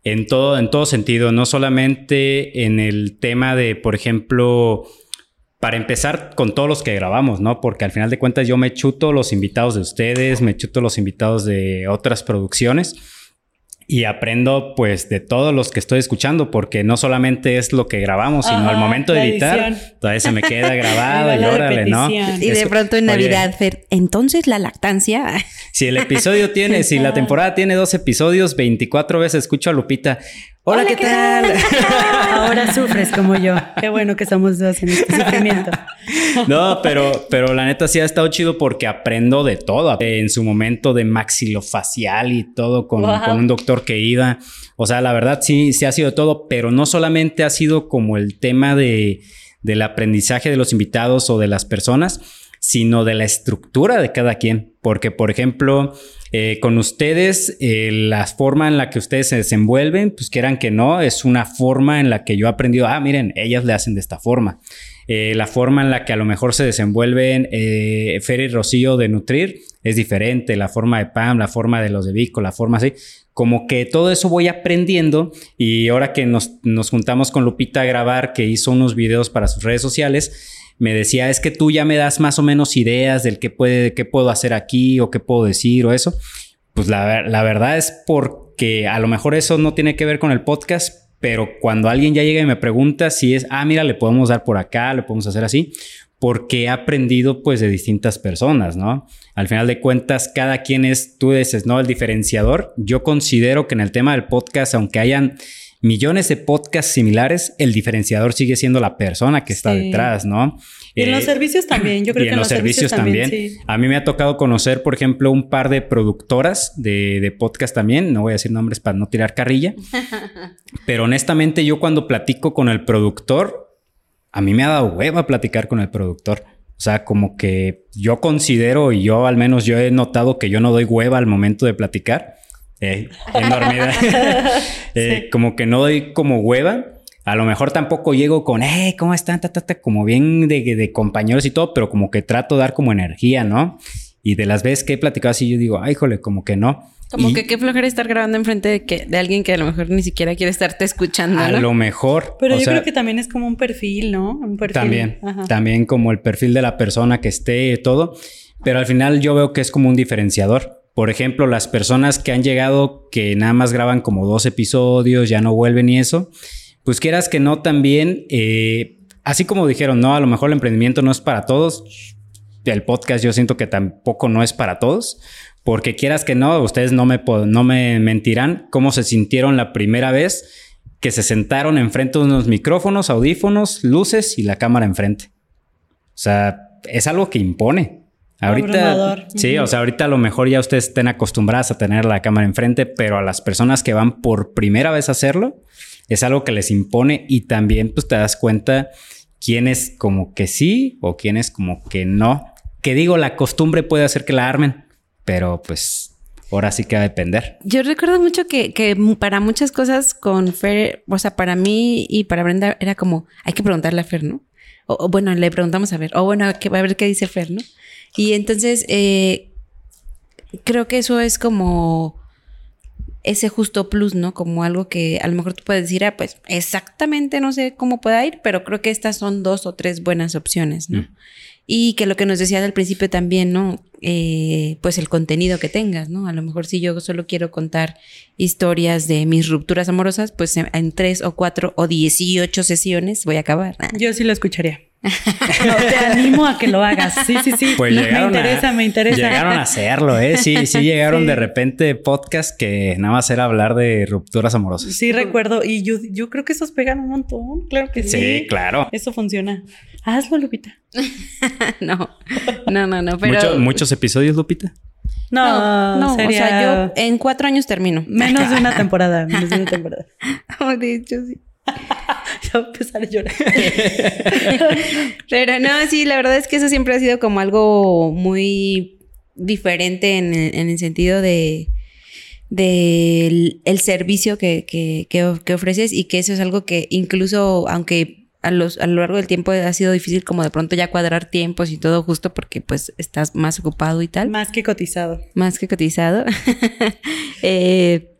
en todo, en todo sentido, no solamente en el tema de, por ejemplo, para empezar con todos los que grabamos, ¿no? Porque al final de cuentas yo me chuto los invitados de ustedes, me chuto los invitados de otras producciones y aprendo pues de todos los que estoy escuchando porque no solamente es lo que grabamos, sino al momento de editar, todavía se me queda [laughs] grabado y órale, ¿no? Y de pronto en Navidad, entonces la lactancia. Si el episodio tiene, si la [laughs] temporada tiene dos episodios, 24 veces escucho a Lupita, Hola, ¿qué, tal? [laughs] Ahora sufres como yo. Qué bueno que somos dos en este sufrimiento. No, pero, pero la neta sí ha estado chido porque aprendo de todo. En su momento de maxilofacial y todo con, con un doctor que iba. O sea, la verdad sí, sí ha sido todo, pero no solamente ha sido como el tema de, del aprendizaje de los invitados o de las personas, sino de la estructura de cada quien. Porque, por ejemplo, eh, con ustedes, eh, la forma en la que ustedes se desenvuelven, pues quieran que no, es una forma en la que yo he aprendido, ah, miren, ellas le hacen de esta forma. Eh, la forma en la que a lo mejor se desenvuelven Fer y Rocío de Nutrir es diferente, la forma de Pam, la forma de los de Vico, la forma así. Como que todo eso voy aprendiendo y ahora que nos, nos juntamos con Lupita a grabar, que hizo unos videos para sus redes sociales, me decía, es que tú ya me das más o menos ideas del qué, puede, qué puedo hacer aquí o qué puedo decir o eso. Pues la, la verdad es porque a lo mejor eso no tiene que ver con el podcast, pero cuando alguien ya llega y me pregunta si es, ah, mira, le podemos dar por acá, le podemos hacer así, porque he aprendido pues de distintas personas, ¿no? Al final de cuentas, cada quien es, tú dices, ¿no? El diferenciador. Yo considero que en el tema del podcast, aunque hayan millones de podcasts similares, el diferenciador sigue siendo la persona que está detrás, ¿no? Y en los eh, servicios también, yo creo que en los, servicios, también. A mí me ha tocado conocer, por ejemplo, un par de productoras de, de podcast también, no voy a decir nombres para no tirar carrilla, [laughs] pero honestamente yo cuando platico con el productor, a mí me ha dado hueva platicar con el productor. O sea, como que yo considero y yo al menos yo he notado que yo no doy hueva al momento de platicar. Eh, [laughs] eh, Como que no doy como hueva. A lo mejor tampoco llego con, eh, ¿cómo están? como bien de, de, compañeros y todo, pero como que trato de dar como energía, ¿no? Y de las veces que he platicado así, yo digo, ay, jole, como que no. Como Y que qué flojera estar grabando enfrente de, que, de alguien que a lo mejor ni siquiera quiere estarte escuchando. A ¿no? lo mejor. Pero yo sea, creo que también es como un perfil, ¿no? Un perfil. También, Ajá. también como el perfil de la persona que esté y todo. Pero al final yo veo que es como un diferenciador. Por ejemplo, las personas que han llegado que nada más graban como dos episodios, ya no vuelven y eso, pues quieras que no también, eh, así como dijeron, no, a lo mejor el emprendimiento no es para todos. El podcast yo siento que tampoco no es para todos. Porque quieras que no, ustedes no me, no me mentirán cómo se sintieron la primera vez que se sentaron enfrente de unos micrófonos, audífonos, luces y la cámara enfrente. O sea, es algo que impone. Ahorita, Abrumador. sí, o sea, ahorita a lo mejor ya ustedes estén acostumbradas a tener la cámara enfrente, pero a las personas que van por primera vez a hacerlo, es algo que les impone y también pues te das cuenta quién es como que sí o quién es como que no. Que digo, la costumbre puede hacer que la armen, pero pues ahora sí que va a depender. Yo recuerdo mucho que, que para muchas cosas con Fer, o sea, para mí y para Brenda era como, hay que preguntarle a Fer, ¿no? O, o bueno, le preguntamos a ver, o bueno, que, a ver qué dice Fer, ¿no? Y entonces, eh, creo que eso es como ese justo plus, ¿no? Como algo que a lo mejor tú puedes decir, ah, pues exactamente no sé cómo pueda ir, pero creo que estas son dos o tres buenas opciones, ¿no? Mm. Y que lo que nos decías al principio también, ¿no? Eh, pues el contenido que tengas, ¿no? A lo mejor si yo solo quiero contar historias de mis rupturas amorosas, pues en, en tres o cuatro o dieciocho sesiones voy a acabar. Yo sí lo escucharía. No, te animo a que lo hagas. Sí, sí, sí. Pues No, llegaron me interesa, a, me interesa. Llegaron a hacerlo, ¿eh? Sí, sí [laughs] llegaron Sí. de repente podcast que nada más era hablar de rupturas amorosas. Sí, recuerdo. Y yo, yo creo que esos pegan un montón. Claro que sí. Sí, claro. Eso funciona. Hazlo, Lupita. [laughs] no, no, no, no, pero... Mucho- muchos episodios, Lupita. No, no, sería o sea, yo en cuatro años termino. menos de una [laughs] temporada. Menos de una temporada. Oh, de hecho, sí. [laughs] Ya empezar a llorar. [laughs] Pero no, sí, la verdad es que eso siempre ha sido como algo muy diferente en el, en el sentido de del el servicio que, que, que, of- que ofreces y que eso es algo que incluso aunque a, los, a lo largo del tiempo ha sido difícil como de pronto ya cuadrar tiempos y todo justo porque pues estás más ocupado y tal, Más que cotizado. más que cotizado. [laughs] Eh,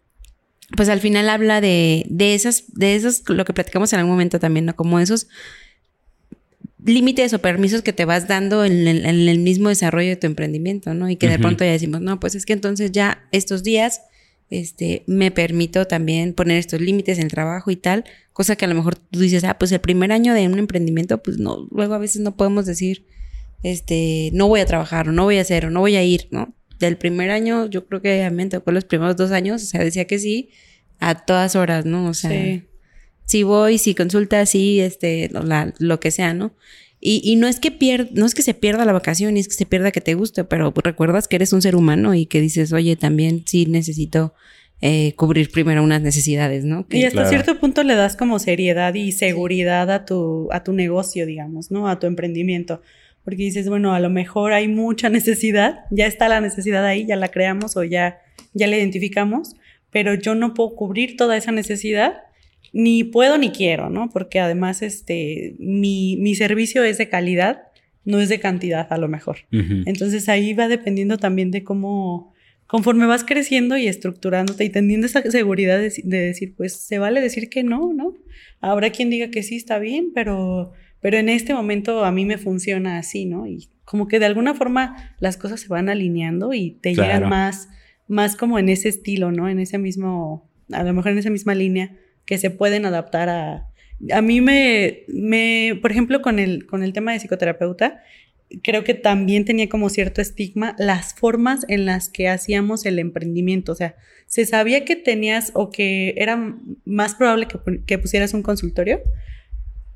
pues al final habla de, de esas, de esos, lo que platicamos en algún momento también, ¿no? Como esos límites o permisos que te vas dando en el, en el mismo desarrollo de tu emprendimiento, ¿no? Y que de pronto ya decimos, no, pues es que entonces ya estos días, este, me permito también poner estos límites en el trabajo y tal, cosa que a lo mejor tú dices, ah, pues el primer año de un emprendimiento, pues no, luego a veces no podemos decir, este, no voy a trabajar o no voy a hacer o no voy a ir, ¿no? Del primer año, yo creo que a mí me tocó los primeros dos años, o sea, decía que sí a todas horas, ¿no? O sea, Sí. si voy, si consulta, sí, este, la- lo que sea, ¿no? Y, y no es que pier- no es que se pierda la vacación, ni es que se pierda que te guste, pero recuerdas que eres un ser humano y que dices, oye, también sí necesito eh, cubrir primero unas necesidades, ¿no? Que- Y hasta Claro. cierto punto le das como seriedad y seguridad a tu, a tu negocio, digamos, ¿no? A tu emprendimiento. Porque dices, bueno, a lo mejor hay mucha [laughs] necesidad, ya está la necesidad ahí, ya la creamos o ya, ya la identificamos, pero yo no puedo cubrir toda esa necesidad, ni puedo ni quiero, ¿no? Porque además, este, mi, mi servicio es de calidad, no es de cantidad a lo mejor. Entonces ahí va dependiendo también de cómo, conforme vas creciendo y estructurándote y teniendo esa seguridad de, de decir, pues se vale decir que no, ¿no? Habrá quien diga que sí está bien, pero, pero en este momento a mí me funciona así, ¿no? Y como que de alguna forma las cosas se van alineando y te Claro. llegan más, más como en ese estilo, ¿no? En ese mismo, a lo mejor en esa misma línea que se pueden adaptar a... A mí me, me por ejemplo, con el, con el tema de psicoterapeuta, creo que también tenía como cierto estigma las formas en las que hacíamos el emprendimiento. O sea, se sabía que tenías o que era más probable que pusieras un consultorio,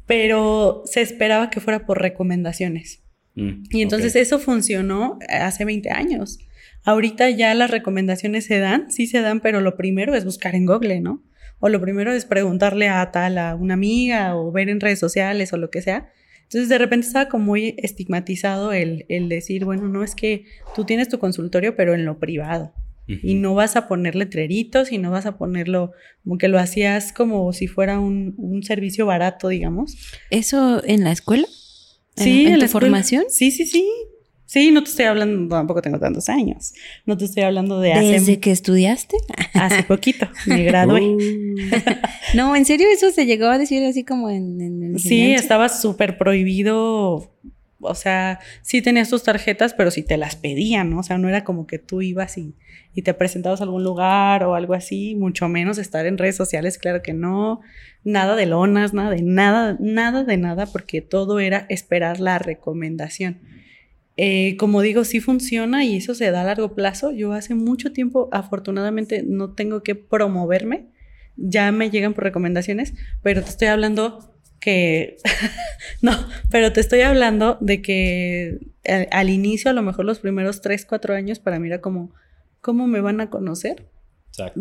pero se esperaba que fuera por recomendaciones. Mm, Y entonces eso funcionó hace 20 años. Ahorita ya las recomendaciones se dan, sí se dan, pero lo primero es buscar en Google, ¿no? O lo primero es preguntarle a tal, a una amiga, o ver en redes sociales o lo que sea. Entonces de repente estaba como muy estigmatizado el, el decir, bueno, no es que tú tienes tu consultorio, pero en lo privado. Y no vas a poner letreritos y no vas a ponerlo como que lo hacías como si fuera un, un servicio barato, digamos. ¿Eso en la escuela? ¿En- Sí, en, la escuela. formación? Sí, sí, sí. Sí, no te estoy hablando, tampoco tengo tantos años. No te estoy hablando de hace... ¿Desde que estudiaste? Hace [laughs] poquito, me gradué. Uh. [laughs] no, ¿en serio eso se llegó a decir así como en... en sí, estaba súper prohibido o sea, sí tenías tus tarjetas, pero sí te las pedían, ¿no? O sea, no era como que tú ibas y, y, te presentabas a algún lugar o algo así, mucho menos estar en redes sociales, claro que no, nada de lonas, nada de nada, nada de nada, porque todo era esperar la recomendación. Eh, como digo, sí funciona y eso se da a largo plazo. Yo hace mucho tiempo, afortunadamente, no tengo que promoverme, ya me llegan por recomendaciones, pero te estoy hablando que, [laughs] no, pero te estoy hablando de que al, inicio, a lo mejor los primeros 3, 4 años, para mí era como, ¿cómo me van a conocer?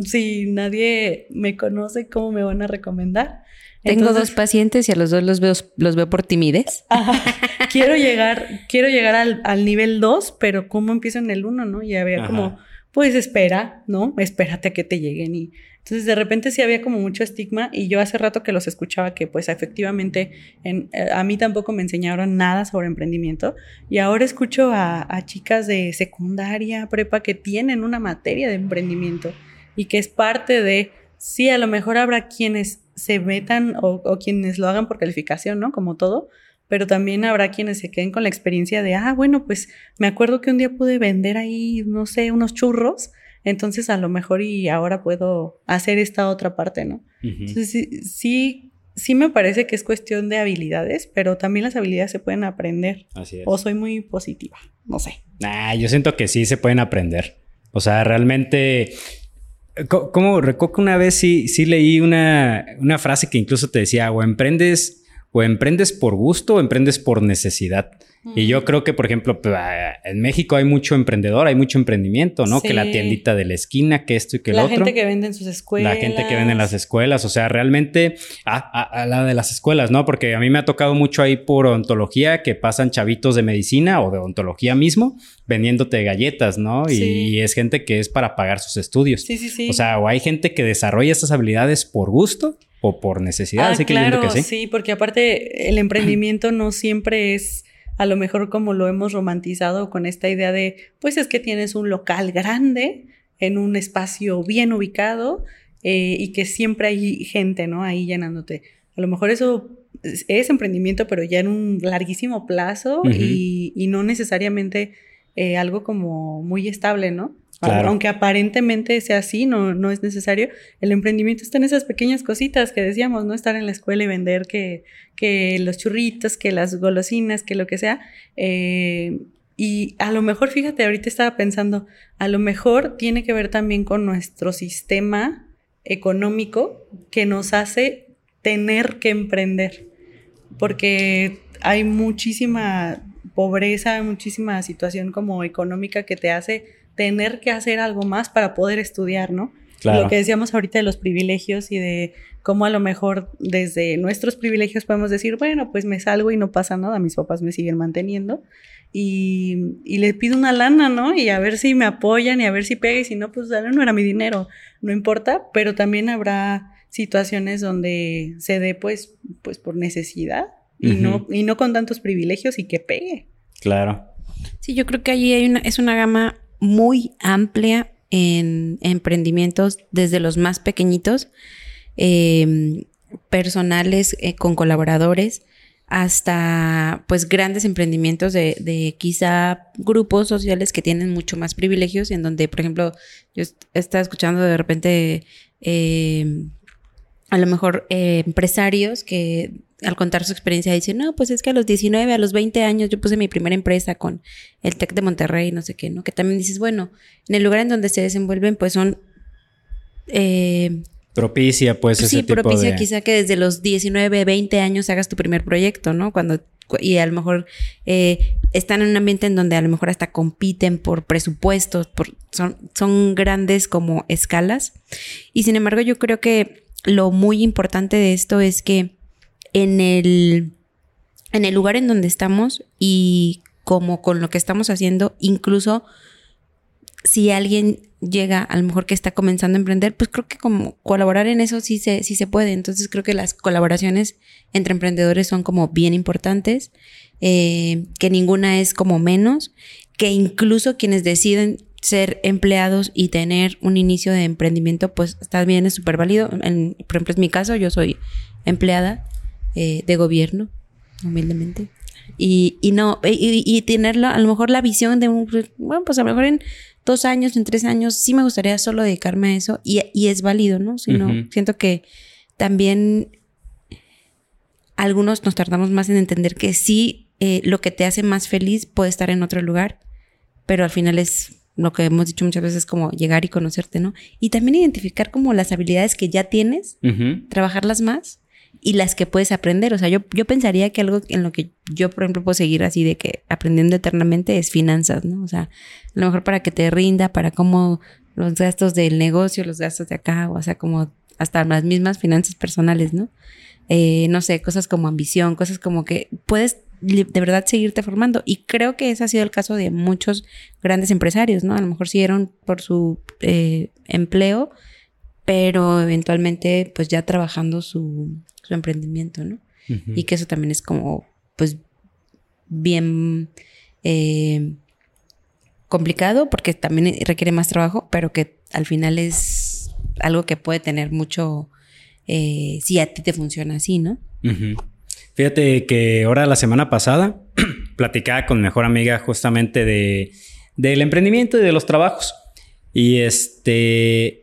Si nadie me conoce, ¿cómo me van a recomendar? Tengo dos pacientes y a los dos los veo, los veo por timidez. [laughs] quiero llegar, quiero llegar al, al nivel 2, pero ¿cómo empiezo en el 1, no? Y había como, pues espera, ¿no? Espérate a que te lleguen y entonces de repente sí había como mucho estigma y yo hace rato que los escuchaba que pues efectivamente en, eh, a mí tampoco me enseñaron nada sobre emprendimiento y ahora escucho a, chicas de secundaria, prepa que tienen una materia de emprendimiento y que es parte de, sí, a lo mejor habrá quienes se metan o, o quienes lo hagan por calificación, ¿no? Como todo, pero también habrá quienes se queden con la experiencia de, ah, bueno, pues me acuerdo que un día pude vender ahí, no sé, unos churros entonces a lo mejor y ahora puedo hacer esta otra parte, ¿no? Entonces sí, sí, me parece que es cuestión de habilidades, pero también las habilidades se pueden aprender. Así es. O soy muy positiva, no sé. Nah, yo siento que sí se pueden aprender. O sea, realmente... Como recuerdo que una vez sí, sí leí una, una frase que incluso te decía, o emprendes, o emprendes por gusto o emprendes por necesidad. Y yo creo que, por ejemplo, pues, ah, en México hay mucho emprendedor, hay mucho emprendimiento, ¿no? Que la tiendita de la esquina, que esto y que lo otro. La gente que vende en sus escuelas. La gente que vende en las escuelas. O sea, realmente, ah, a, la de las escuelas, ¿no? Porque a mí me ha tocado mucho ahí por ontología que pasan chavitos de medicina o de ontología mismo vendiéndote galletas, ¿no? Y, es gente que es para pagar sus estudios. Sí, sí, sí. O sea, o hay gente que desarrolla esas habilidades por gusto o por necesidad. Ah, Así que claro, que sí. Sí, porque aparte el emprendimiento no siempre es a lo mejor como lo hemos romantizado con esta idea de, pues es que tienes un local grande en un espacio bien ubicado eh, y que siempre hay gente, ¿no? Ahí llenándote. A lo mejor eso es, emprendimiento, pero ya en un larguísimo plazo y, y, no necesariamente eh, algo como muy estable, ¿no? Aunque aparentemente sea así, no, no es necesario. El emprendimiento está en esas pequeñas cositas que decíamos, ¿no? Estar en la escuela y vender que, que los churritos, que las golosinas, que lo que sea. Eh, y a lo mejor, fíjate, ahorita estaba pensando, a lo mejor tiene que ver también con nuestro sistema económico que nos hace tener que emprender. Porque hay muchísima pobreza, muchísima situación como económica que te hace tener que hacer algo más para poder estudiar, ¿no? Lo que decíamos ahorita de los privilegios y de cómo a lo mejor desde nuestros privilegios podemos decir, bueno, pues me salgo y no pasa nada, mis papás me siguen manteniendo y, y le pido una lana, ¿no? Y a ver si me apoyan y a ver si pega y si no, pues dale, no era mi dinero, no importa, pero también habrá situaciones donde se dé pues, pues por necesidad y, no, y no con tantos privilegios y que pegue. Claro. Sí, yo creo que allí hay una, es una gama muy amplia en emprendimientos desde los más pequeñitos, em, personales eh, con colaboradores, hasta pues grandes emprendimientos de, quizá grupos sociales que tienen mucho más privilegios, en donde, por ejemplo, yo estaba escuchando de repente em, a lo mejor eh, empresarios que al contar su experiencia dicen, no, pues es que a los 19, a los 20 años yo puse mi primera empresa con el TEC de Monterrey, no sé qué, ¿no? Que también dices, bueno, en el lugar en donde se desenvuelven, pues son... Eh, propicia, pues, sí, ese tipo propicia quizá que desde los 19, 20 años hagas tu primer proyecto, ¿no? Cuando y a lo mejor eh, están en un ambiente en donde a lo mejor hasta compiten por presupuestos, por, son, son grandes como escalas. Y sin embargo, yo creo que lo muy importante de esto es que en el, en el lugar en donde estamos y como con lo que estamos haciendo, incluso si alguien llega, a lo mejor que está comenzando a emprender, pues creo que como colaborar en eso sí se, sí se puede. Entonces creo que las colaboraciones entre emprendedores son como bien importantes, eh, que ninguna es como menos, que incluso quienes deciden ser empleados y tener un inicio de emprendimiento, pues bien, es súper válido. por ejemplo, es mi caso, yo soy empleada eh, de gobierno, humildemente. Y, y no, y, y tener a lo mejor la visión de un, bueno, pues a lo mejor en dos años, en tres años, sí me gustaría solo dedicarme a eso y, y es válido, ¿no? Sino, siento que también algunos nos tardamos más en entender que sí, eh, lo que te hace más feliz puede estar en otro lugar, pero al final es lo que hemos dicho muchas veces como llegar y conocerte, ¿no? Y también identificar como las habilidades que ya tienes, trabajarlas más y las que puedes aprender. O sea, yo, yo pensaría que algo en lo que yo, por ejemplo, puedo seguir así de que aprendiendo eternamente es finanzas, ¿no? O sea, a lo mejor para que te rinda, para cómo los gastos del negocio, los gastos de acá, o sea, como hasta las mismas finanzas personales, ¿no? Eh, no sé, cosas como ambición, cosas como que puedes de verdad seguirte formando. Y creo que ese ha sido el caso de muchos grandes empresarios, ¿no? A lo mejor siguieron por su eh, empleo, pero eventualmente pues ya trabajando su, su emprendimiento, ¿no? Y que eso también es como pues bien eh, complicado porque también requiere más trabajo, pero que al final es algo que puede tener mucho, eh, si a ti te funciona así, ¿no? Fíjate que ahora la semana pasada [clears throat] platicaba con mi mejor amiga justamente de del emprendimiento y de los trabajos. Y este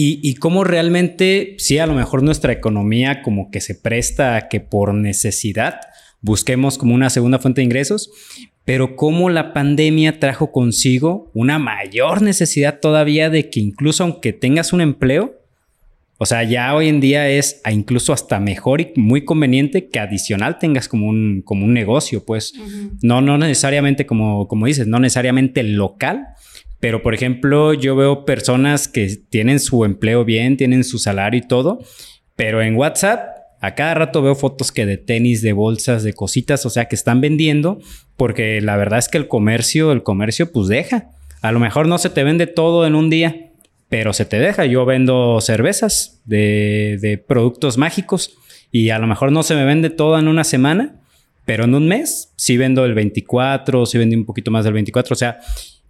y, y cómo realmente, sí, a lo mejor nuestra economía como que se presta a que por necesidad busquemos como una segunda fuente de ingresos, pero cómo la pandemia trajo consigo una mayor necesidad todavía de que incluso aunque tengas un empleo, o sea, ya hoy en día es incluso hasta mejor y muy conveniente que adicional tengas como un, como un negocio, pues. No, no necesariamente como, como dices, no necesariamente local, pero por ejemplo yo veo personas que tienen su empleo bien, tienen su salario y todo, pero en WhatsApp a cada rato veo fotos que de tenis, de bolsas, de cositas, o sea, que están vendiendo, porque la verdad es que el comercio, el comercio pues deja. A lo mejor no se te vende todo en un día, pero se te deja. Yo vendo cervezas de, productos mágicos y a lo mejor no se me vende todo en una semana, pero en un mes sí vendo el 24, sí vendo un poquito más del 24. O sea,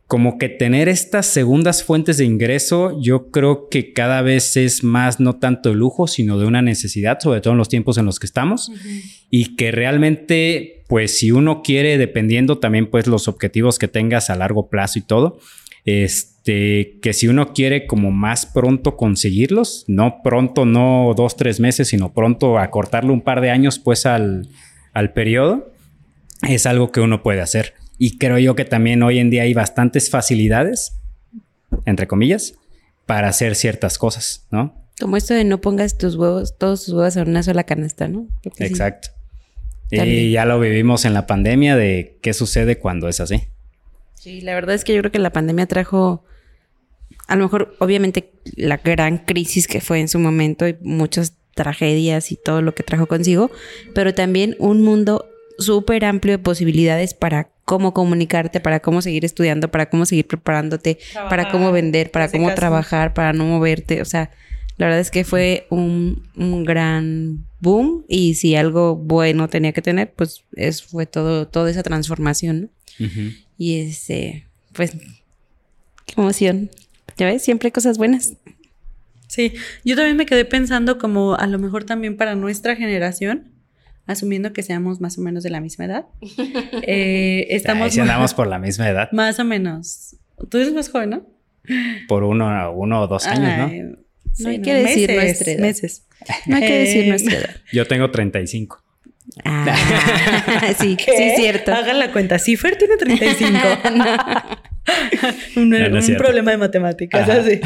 como que tener estas segundas fuentes de ingreso, yo creo que cada vez es más no tanto de lujo, sino de una necesidad, sobre todo en los tiempos en los que estamos, y que realmente, pues si uno quiere, dependiendo también pues los objetivos que tengas a largo plazo y todo, este, que si uno quiere como más pronto conseguirlos, no pronto, no dos, tres meses, sino pronto acortarle un par de años pues al, al periodo, es algo que uno puede hacer. Y creo yo que también hoy en día hay bastantes facilidades, entre comillas, para hacer ciertas cosas, ¿no? Como esto de no pongas tus huevos, todos tus huevos en una sola canasta, ¿no? Exacto. Y ya lo vivimos en la pandemia de qué sucede cuando es así. Sí, la verdad es que yo creo que la pandemia trajo, a lo mejor, obviamente, la gran crisis que fue en su momento y muchas tragedias y todo lo que trajo consigo, pero también un mundo súper amplio de posibilidades para cómo comunicarte, para cómo seguir estudiando, para cómo seguir preparándote, para cómo vender, para cómo trabajar, para no moverte. O sea, la verdad es que fue un, un, gran boom y si algo bueno tenía que tener, pues es, fue todo, toda esa transformación, ¿no? Y este, pues, qué emoción. Ya ves, siempre hay cosas buenas. Sí, yo también me quedé pensando como a lo mejor también para nuestra generación, asumiendo que seamos más o menos de la misma edad. [laughs] eh, estamos... si andamos por la misma edad. Más o menos. Tú eres más joven, ¿no? Por uno, uno o dos años, ¿no? no hay que decir nuestra edad. Meses. No hay que decir nuestra edad. [laughs] Yo tengo 35. Ah, sí, [laughs] sí, es cierto. Hagan la cuenta. Cifer tiene 35. un, un problema de matemáticas, así.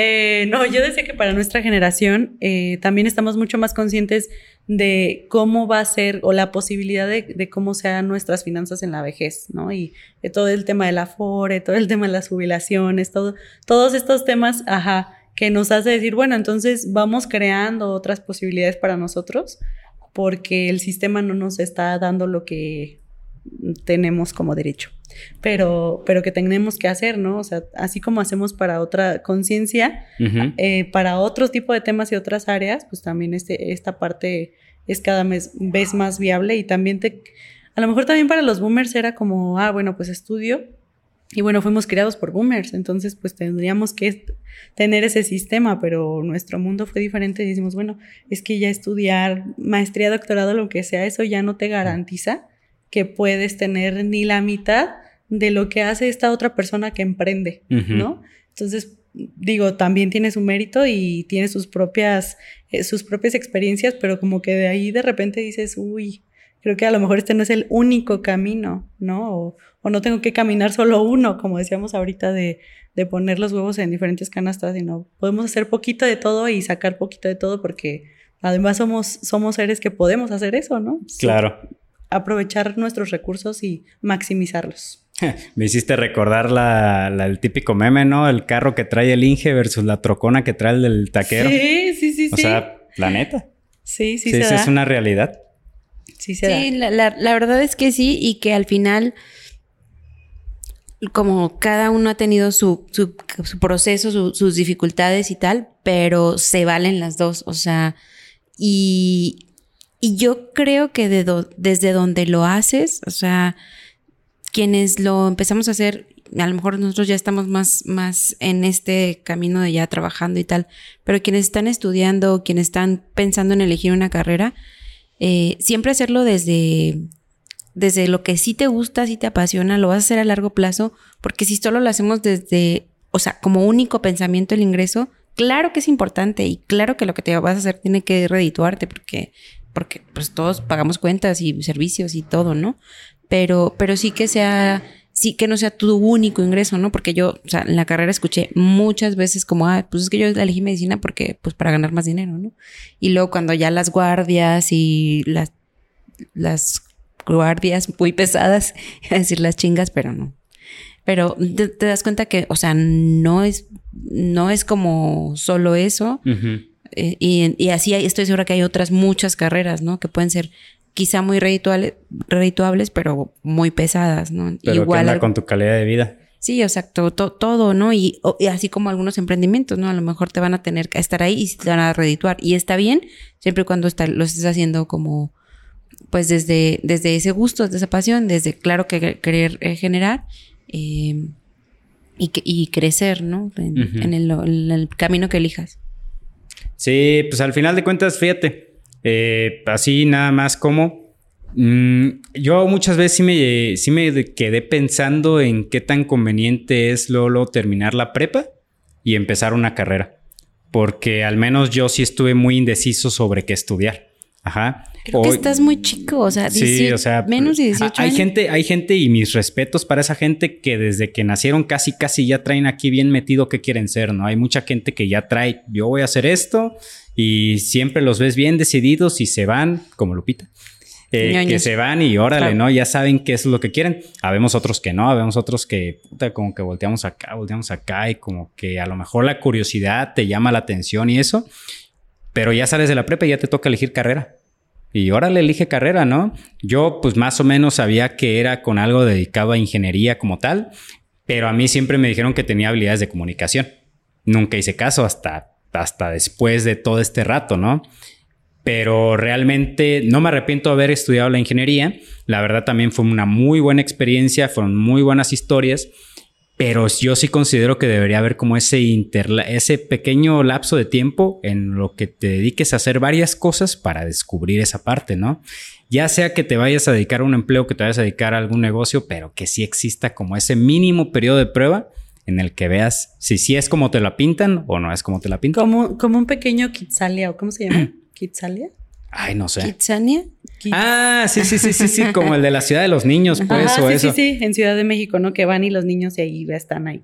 Eh, no, yo decía que para nuestra generación eh, también estamos mucho más conscientes de cómo va a ser o la posibilidad de, cómo sean nuestras finanzas en la vejez, ¿no? Y todo el tema del afore, todo el tema de las jubilaciones, todo, todos estos temas, ajá, que nos hace decir, bueno, entonces vamos creando otras posibilidades para nosotros porque el sistema no nos está dando lo que tenemos como derecho, pero, pero que tenemos que hacer, ¿no? O sea, así como hacemos para otra conciencia, eh, para otro tipo de temas y otras áreas, pues también este, esta parte es cada vez, vez más viable y también te, a lo mejor también para los boomers era como, ah, bueno, pues estudio Y bueno, fuimos criados por boomers, entonces pues tendríamos que tener ese sistema, pero nuestro mundo fue diferente y decimos, bueno, es que ya estudiar maestría, doctorado, lo que sea, eso ya no te garantiza que puedes tener ni la mitad de lo que hace esta otra persona que emprende, ¿no? Entonces, digo, también tiene su mérito y tiene sus propias, eh, sus propias experiencias, pero como que de ahí de repente dices, uy, creo que a lo mejor este no es el único camino, ¿no? O, no tengo que caminar solo uno, como decíamos ahorita de, de, poner los huevos en diferentes canastas, sino podemos hacer poquito de todo y sacar poquito de todo porque además somos, somos seres que podemos hacer eso, ¿no? Claro. Aprovechar nuestros recursos y maximizarlos. [laughs] Me hiciste recordar la, el típico meme, ¿no? El carro que trae el Inge versus la trocona que trae el del taquero. Sí, sí, sí. O sea, la neta. Sí, sí, sí. Sí, es una realidad. Sí, La, verdad es que sí, y que al final, como cada uno ha tenido su, su, proceso, sus dificultades y tal, pero se valen las dos, o sea, y, y yo creo que desde donde lo haces, o sea, quienes lo empezamos a hacer, a lo mejor nosotros ya estamos más, más en este camino de ya trabajando y tal, pero quienes están estudiando, quienes están pensando en elegir una carrera, eh, siempre hacerlo desde, desde lo que sí te gusta, sí te apasiona, lo vas a hacer a largo plazo, porque si solo lo hacemos desde, o sea, como único pensamiento el ingreso, claro que es importante y claro que lo que te vas a hacer tiene que redituarte porque, porque pues todos pagamos cuentas y servicios y todo, ¿no? Pero, pero sí que sea sí que no sea tu único ingreso, ¿no? Porque yo, o sea, en la carrera escuché muchas veces como, ah, pues es que yo elegí medicina porque, pues para ganar más dinero, ¿no? Y luego cuando ya las guardias y las, las guardias muy pesadas, [laughs] a decir las chingas, pero no. Pero te, das cuenta que, o sea, no es, no es como solo eso. Eh, y, y, así estoy segura que hay otras muchas carreras, ¿no? Que pueden ser quizá muy redituables, pero muy pesadas, ¿no? Pero Igual con tu calidad de vida. Sí, exacto, todo, ¿no? Y, así como algunos emprendimientos, ¿no? A lo mejor te van a tener que estar ahí y te van a redituar. Y está bien, siempre y cuando está, lo estés haciendo como, pues desde, desde ese gusto, desde esa pasión, desde, claro, que querer eh, generar eh, y, y, crecer, ¿no? En, el, en el camino que elijas. Sí, pues al final de cuentas, fíjate, eh, así nada más como... Mm, yo muchas veces sí me, sí me quedé pensando en qué tan conveniente es Lolo terminar la prepa y empezar una carrera. Porque al menos yo sí estuve muy indeciso sobre qué estudiar. Ajá. Creo que estás muy chico, o sea, sí, o sea, menos de 18 hay gente, hay gente y mis respetos para esa gente que desde que nacieron casi casi ya traen aquí bien metido qué quieren ser, ¿no? Hay mucha gente que ya trae, yo voy a hacer esto y siempre los ves bien decididos y se van, como Lupita. Eh, que se van y órale, ¿no? Ya saben qué es lo que quieren. Habemos otros que no, habemos otros que puta, como que volteamos acá, volteamos acá y como que a lo mejor la curiosidad te llama la atención y eso, pero ya sales de la prepa y ya te toca elegir carrera. Y órale, elige carrera, ¿no? Yo pues más o menos sabía que era con algo dedicado a ingeniería como tal, pero a mí siempre me dijeron que tenía habilidades de comunicación. Nunca hice caso hasta hasta después de todo este rato, ¿no? Pero realmente no me arrepiento de haber estudiado la ingeniería. La verdad también fue una muy buena experiencia, fueron muy buenas historias, pero yo sí considero que debería haber como ese, ese pequeño lapso de tiempo en lo que te dediques a hacer varias cosas para descubrir esa parte, ¿no? Ya sea que te vayas a dedicar a un empleo, que te vayas a dedicar a algún negocio, pero que sí exista como ese mínimo periodo de prueba en el que veas si sí es como te la pintan o no es como te la pintan. Como, como un pequeño Kitsalia, ¿o cómo se llama? [clears throat] ¿Kitsalia? Ay, no sé. ¿Kitsania? Ah, sí, sí, sí, sí, sí, [laughs] como el de la ciudad de los niños, pues, o sí, eso. Sí, sí, en Ciudad de México, ¿no? Que van y los niños y ahí están ahí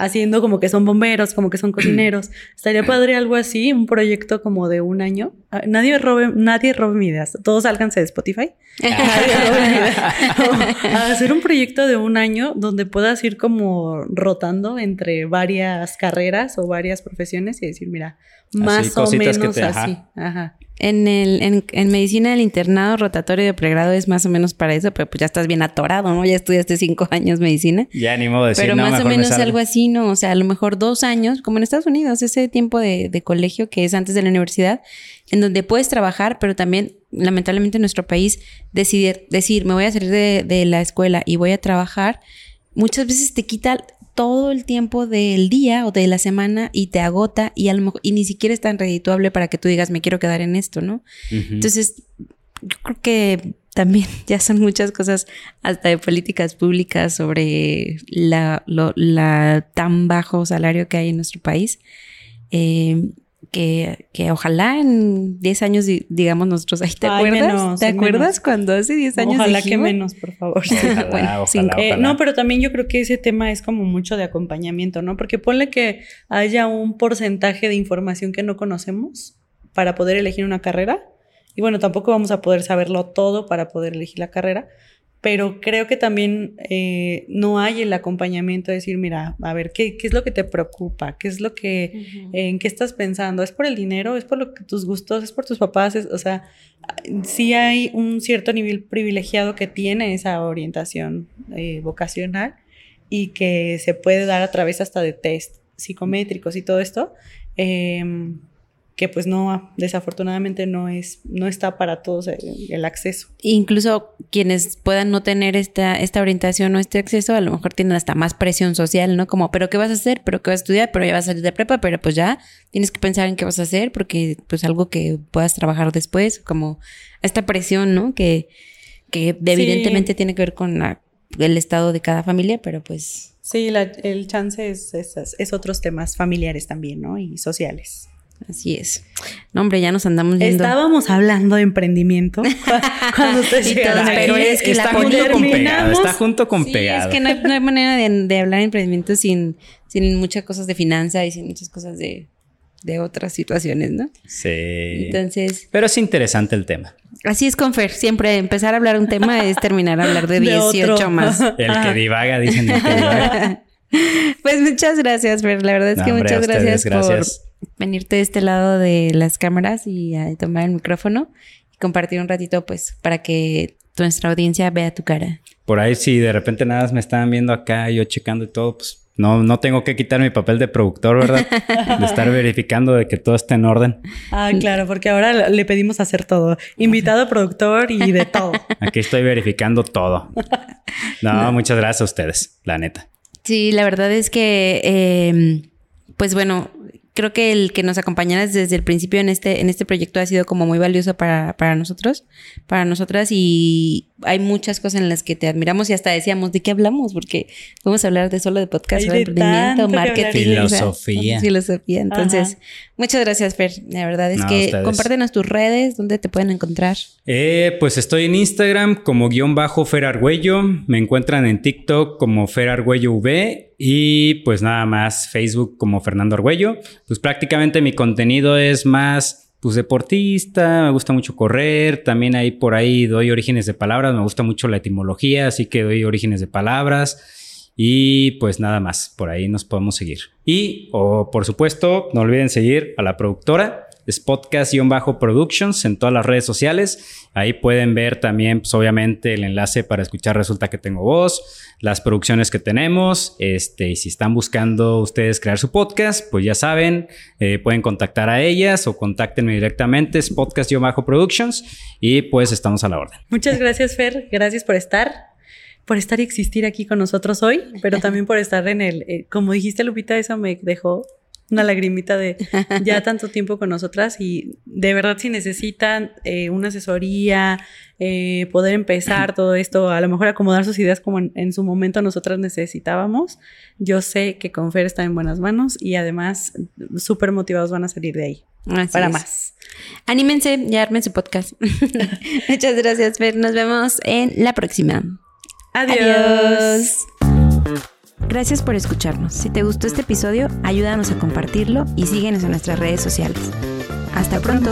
haciendo como que son bomberos, como que son cocineros. [clears throat] Estaría padre algo así, un proyecto como de un año. Ah, nadie robe, nadie robe mi ideas. Todos sálganse de Spotify. [laughs] nadie robe mi idea. hacer un proyecto de un año donde puedas ir como rotando entre varias carreras o varias profesiones y decir, mira, más o menos así. Ajá. En, el, en, en, medicina el internado rotatorio de pregrado es más o menos para eso, pero pues ya estás bien atorado, ¿no? Ya estudiaste cinco [laughs] años medicina. Ya ni modo de decir, Pero más o menos algo así, ¿no? O sea, a lo mejor dos años, como en Estados Unidos, ese tiempo de, de colegio que es antes de la universidad, en donde puedes trabajar, pero también, lamentablemente, en nuestro país, decidir, decir, me voy a salir de, de la escuela y voy a trabajar muchas veces te quita todo el tiempo del día o de la semana y te agota y, a lo mejor- y ni siquiera es tan redituable para que tú digas me quiero quedar en esto, ¿no? Entonces, yo creo que también [laughs] ya son muchas cosas hasta de políticas públicas sobre la, lo- la tan bajo salario que hay en nuestro país. eh, que, que ojalá en 10 años di- digamos nosotros, ay, ¿te Ay, acuerdas? menos, ¿Te acuerdas menos. cuando hace 10 años Ojalá que menos, por favor. Sí. [laughs] Ojalá, Bueno, ojalá, cinco. Eh, ojalá. no, pero también yo creo que ese tema es como mucho de acompañamiento, ¿no? Porque ponle que haya un porcentaje de información que no conocemos para poder elegir una carrera. Y bueno, tampoco vamos a poder saberlo todo para poder elegir la carrera, pero creo que también eh, no hay el acompañamiento de decir, mira, a ver, ¿qué, qué es lo que te preocupa? ¿Qué es lo que, en qué estás pensando? ¿Es por el dinero? ¿Es por lo que tus gustos? ¿Es por tus papás? Es- o sea, sí hay un cierto nivel privilegiado que tiene esa orientación eh, vocacional y que se puede dar a través hasta de test psicométricos y todo esto, em, que pues no, desafortunadamente no es, no está para todos el, acceso. Incluso quienes puedan no tener esta, esta orientación o este acceso, a lo mejor tienen hasta más presión social, ¿no? Como, ¿pero qué vas a hacer? ¿Pero qué vas a estudiar? ¿Pero ya vas a salir de prepa? Pero pues ya tienes que pensar en qué vas a hacer porque pues algo que puedas trabajar después, como esta presión, ¿no? Que, que evidentemente tiene que ver con la- el estado de cada familia, pero pues Sí, la- el chance es, es, es otros temas familiares también, ¿no? Y sociales. Así es. No, hombre, ya nos andamos viendo. Estábamos hablando de emprendimiento [laughs] cuando Y llegaron pero es que está la junto con pegado, está junto con Sí, pegado. es que no hay, no hay manera de, de hablar de emprendimiento sin, sin muchas cosas de finanza y sin muchas cosas de, de otras situaciones, ¿no? Sí. Entonces, Pero es interesante el tema. así es con Fer. Siempre empezar a hablar un tema es terminar a hablar de [laughs] De 18 otro. más. [laughs] El que divaga, dicen el que divaga. Pues muchas gracias, Fer. La verdad es No, que hombre, muchas gracias, gracias. por venirte de este lado de las cámaras y a tomar el micrófono y compartir un ratito, pues, para que nuestra audiencia vea tu cara. Por ahí, si de repente nada más me estaban viendo acá, yo checando y todo, pues no, no tengo que quitar mi papel de productor, ¿verdad? [laughs] De estar verificando de que todo esté en orden. Ah, claro, porque ahora le pedimos hacer todo. Invitado, productor y de todo. Aquí estoy verificando todo. No, muchas gracias a ustedes, la neta. Sí, la verdad es que, eh, pues bueno, creo que el que nos acompañaras desde el principio en este, en este proyecto ha sido como muy valioso para, para nosotros, para nosotras, y hay muchas cosas en las que te admiramos y hasta decíamos de qué hablamos, porque podemos hablar de solo de podcast, de emprendimiento, marketing, hablar. o sea, Filosofía. filosofía. Entonces, Ajá. muchas gracias, Fer. La verdad es No, que ustedes. compártenos tus redes, dónde te pueden encontrar. Eh, pues estoy en Instagram como guion bajo Fer Argüello. Me encuentran en TikTok como Fer Argüello V. Y pues nada más Facebook como Fernando Argüello. Pues prácticamente mi contenido es más pues deportista, me gusta mucho correr, también ahí por ahí doy orígenes de palabras, me gusta mucho la etimología, así que doy orígenes de palabras y pues nada más, por ahí nos podemos seguir. Y, o por supuesto, no olviden seguir a la productora, es podcast-productions en todas las redes sociales. Ahí pueden ver también, pues obviamente, el enlace para escuchar Resulta que tengo voz, las producciones que tenemos. Este, y si están buscando ustedes crear su podcast, pues ya saben, eh, pueden contactar a ellas o contáctenme directamente, es podcast-productions y pues estamos a la orden. Muchas gracias, Fer. Gracias por estar, por estar y existir aquí con nosotros hoy, pero también por estar en el, eh, como dijiste, Lupita, eso me dejó una lagrimita de [laughs] ya tanto tiempo con nosotras y de verdad si necesitan eh, una asesoría, eh, poder empezar [clears throat] todo esto, a lo mejor acomodar sus ideas como en, en su momento nosotras necesitábamos, yo sé que con Fer está en buenas manos y además súper motivados van a salir de ahí Así para es. más. Anímense y armen su podcast. [laughs] Muchas gracias, Fer. Nos vemos en la próxima. Adiós. Gracias por escucharnos. Si te gustó este episodio, ayúdanos a compartirlo y síguenos en nuestras redes sociales. Hasta pronto.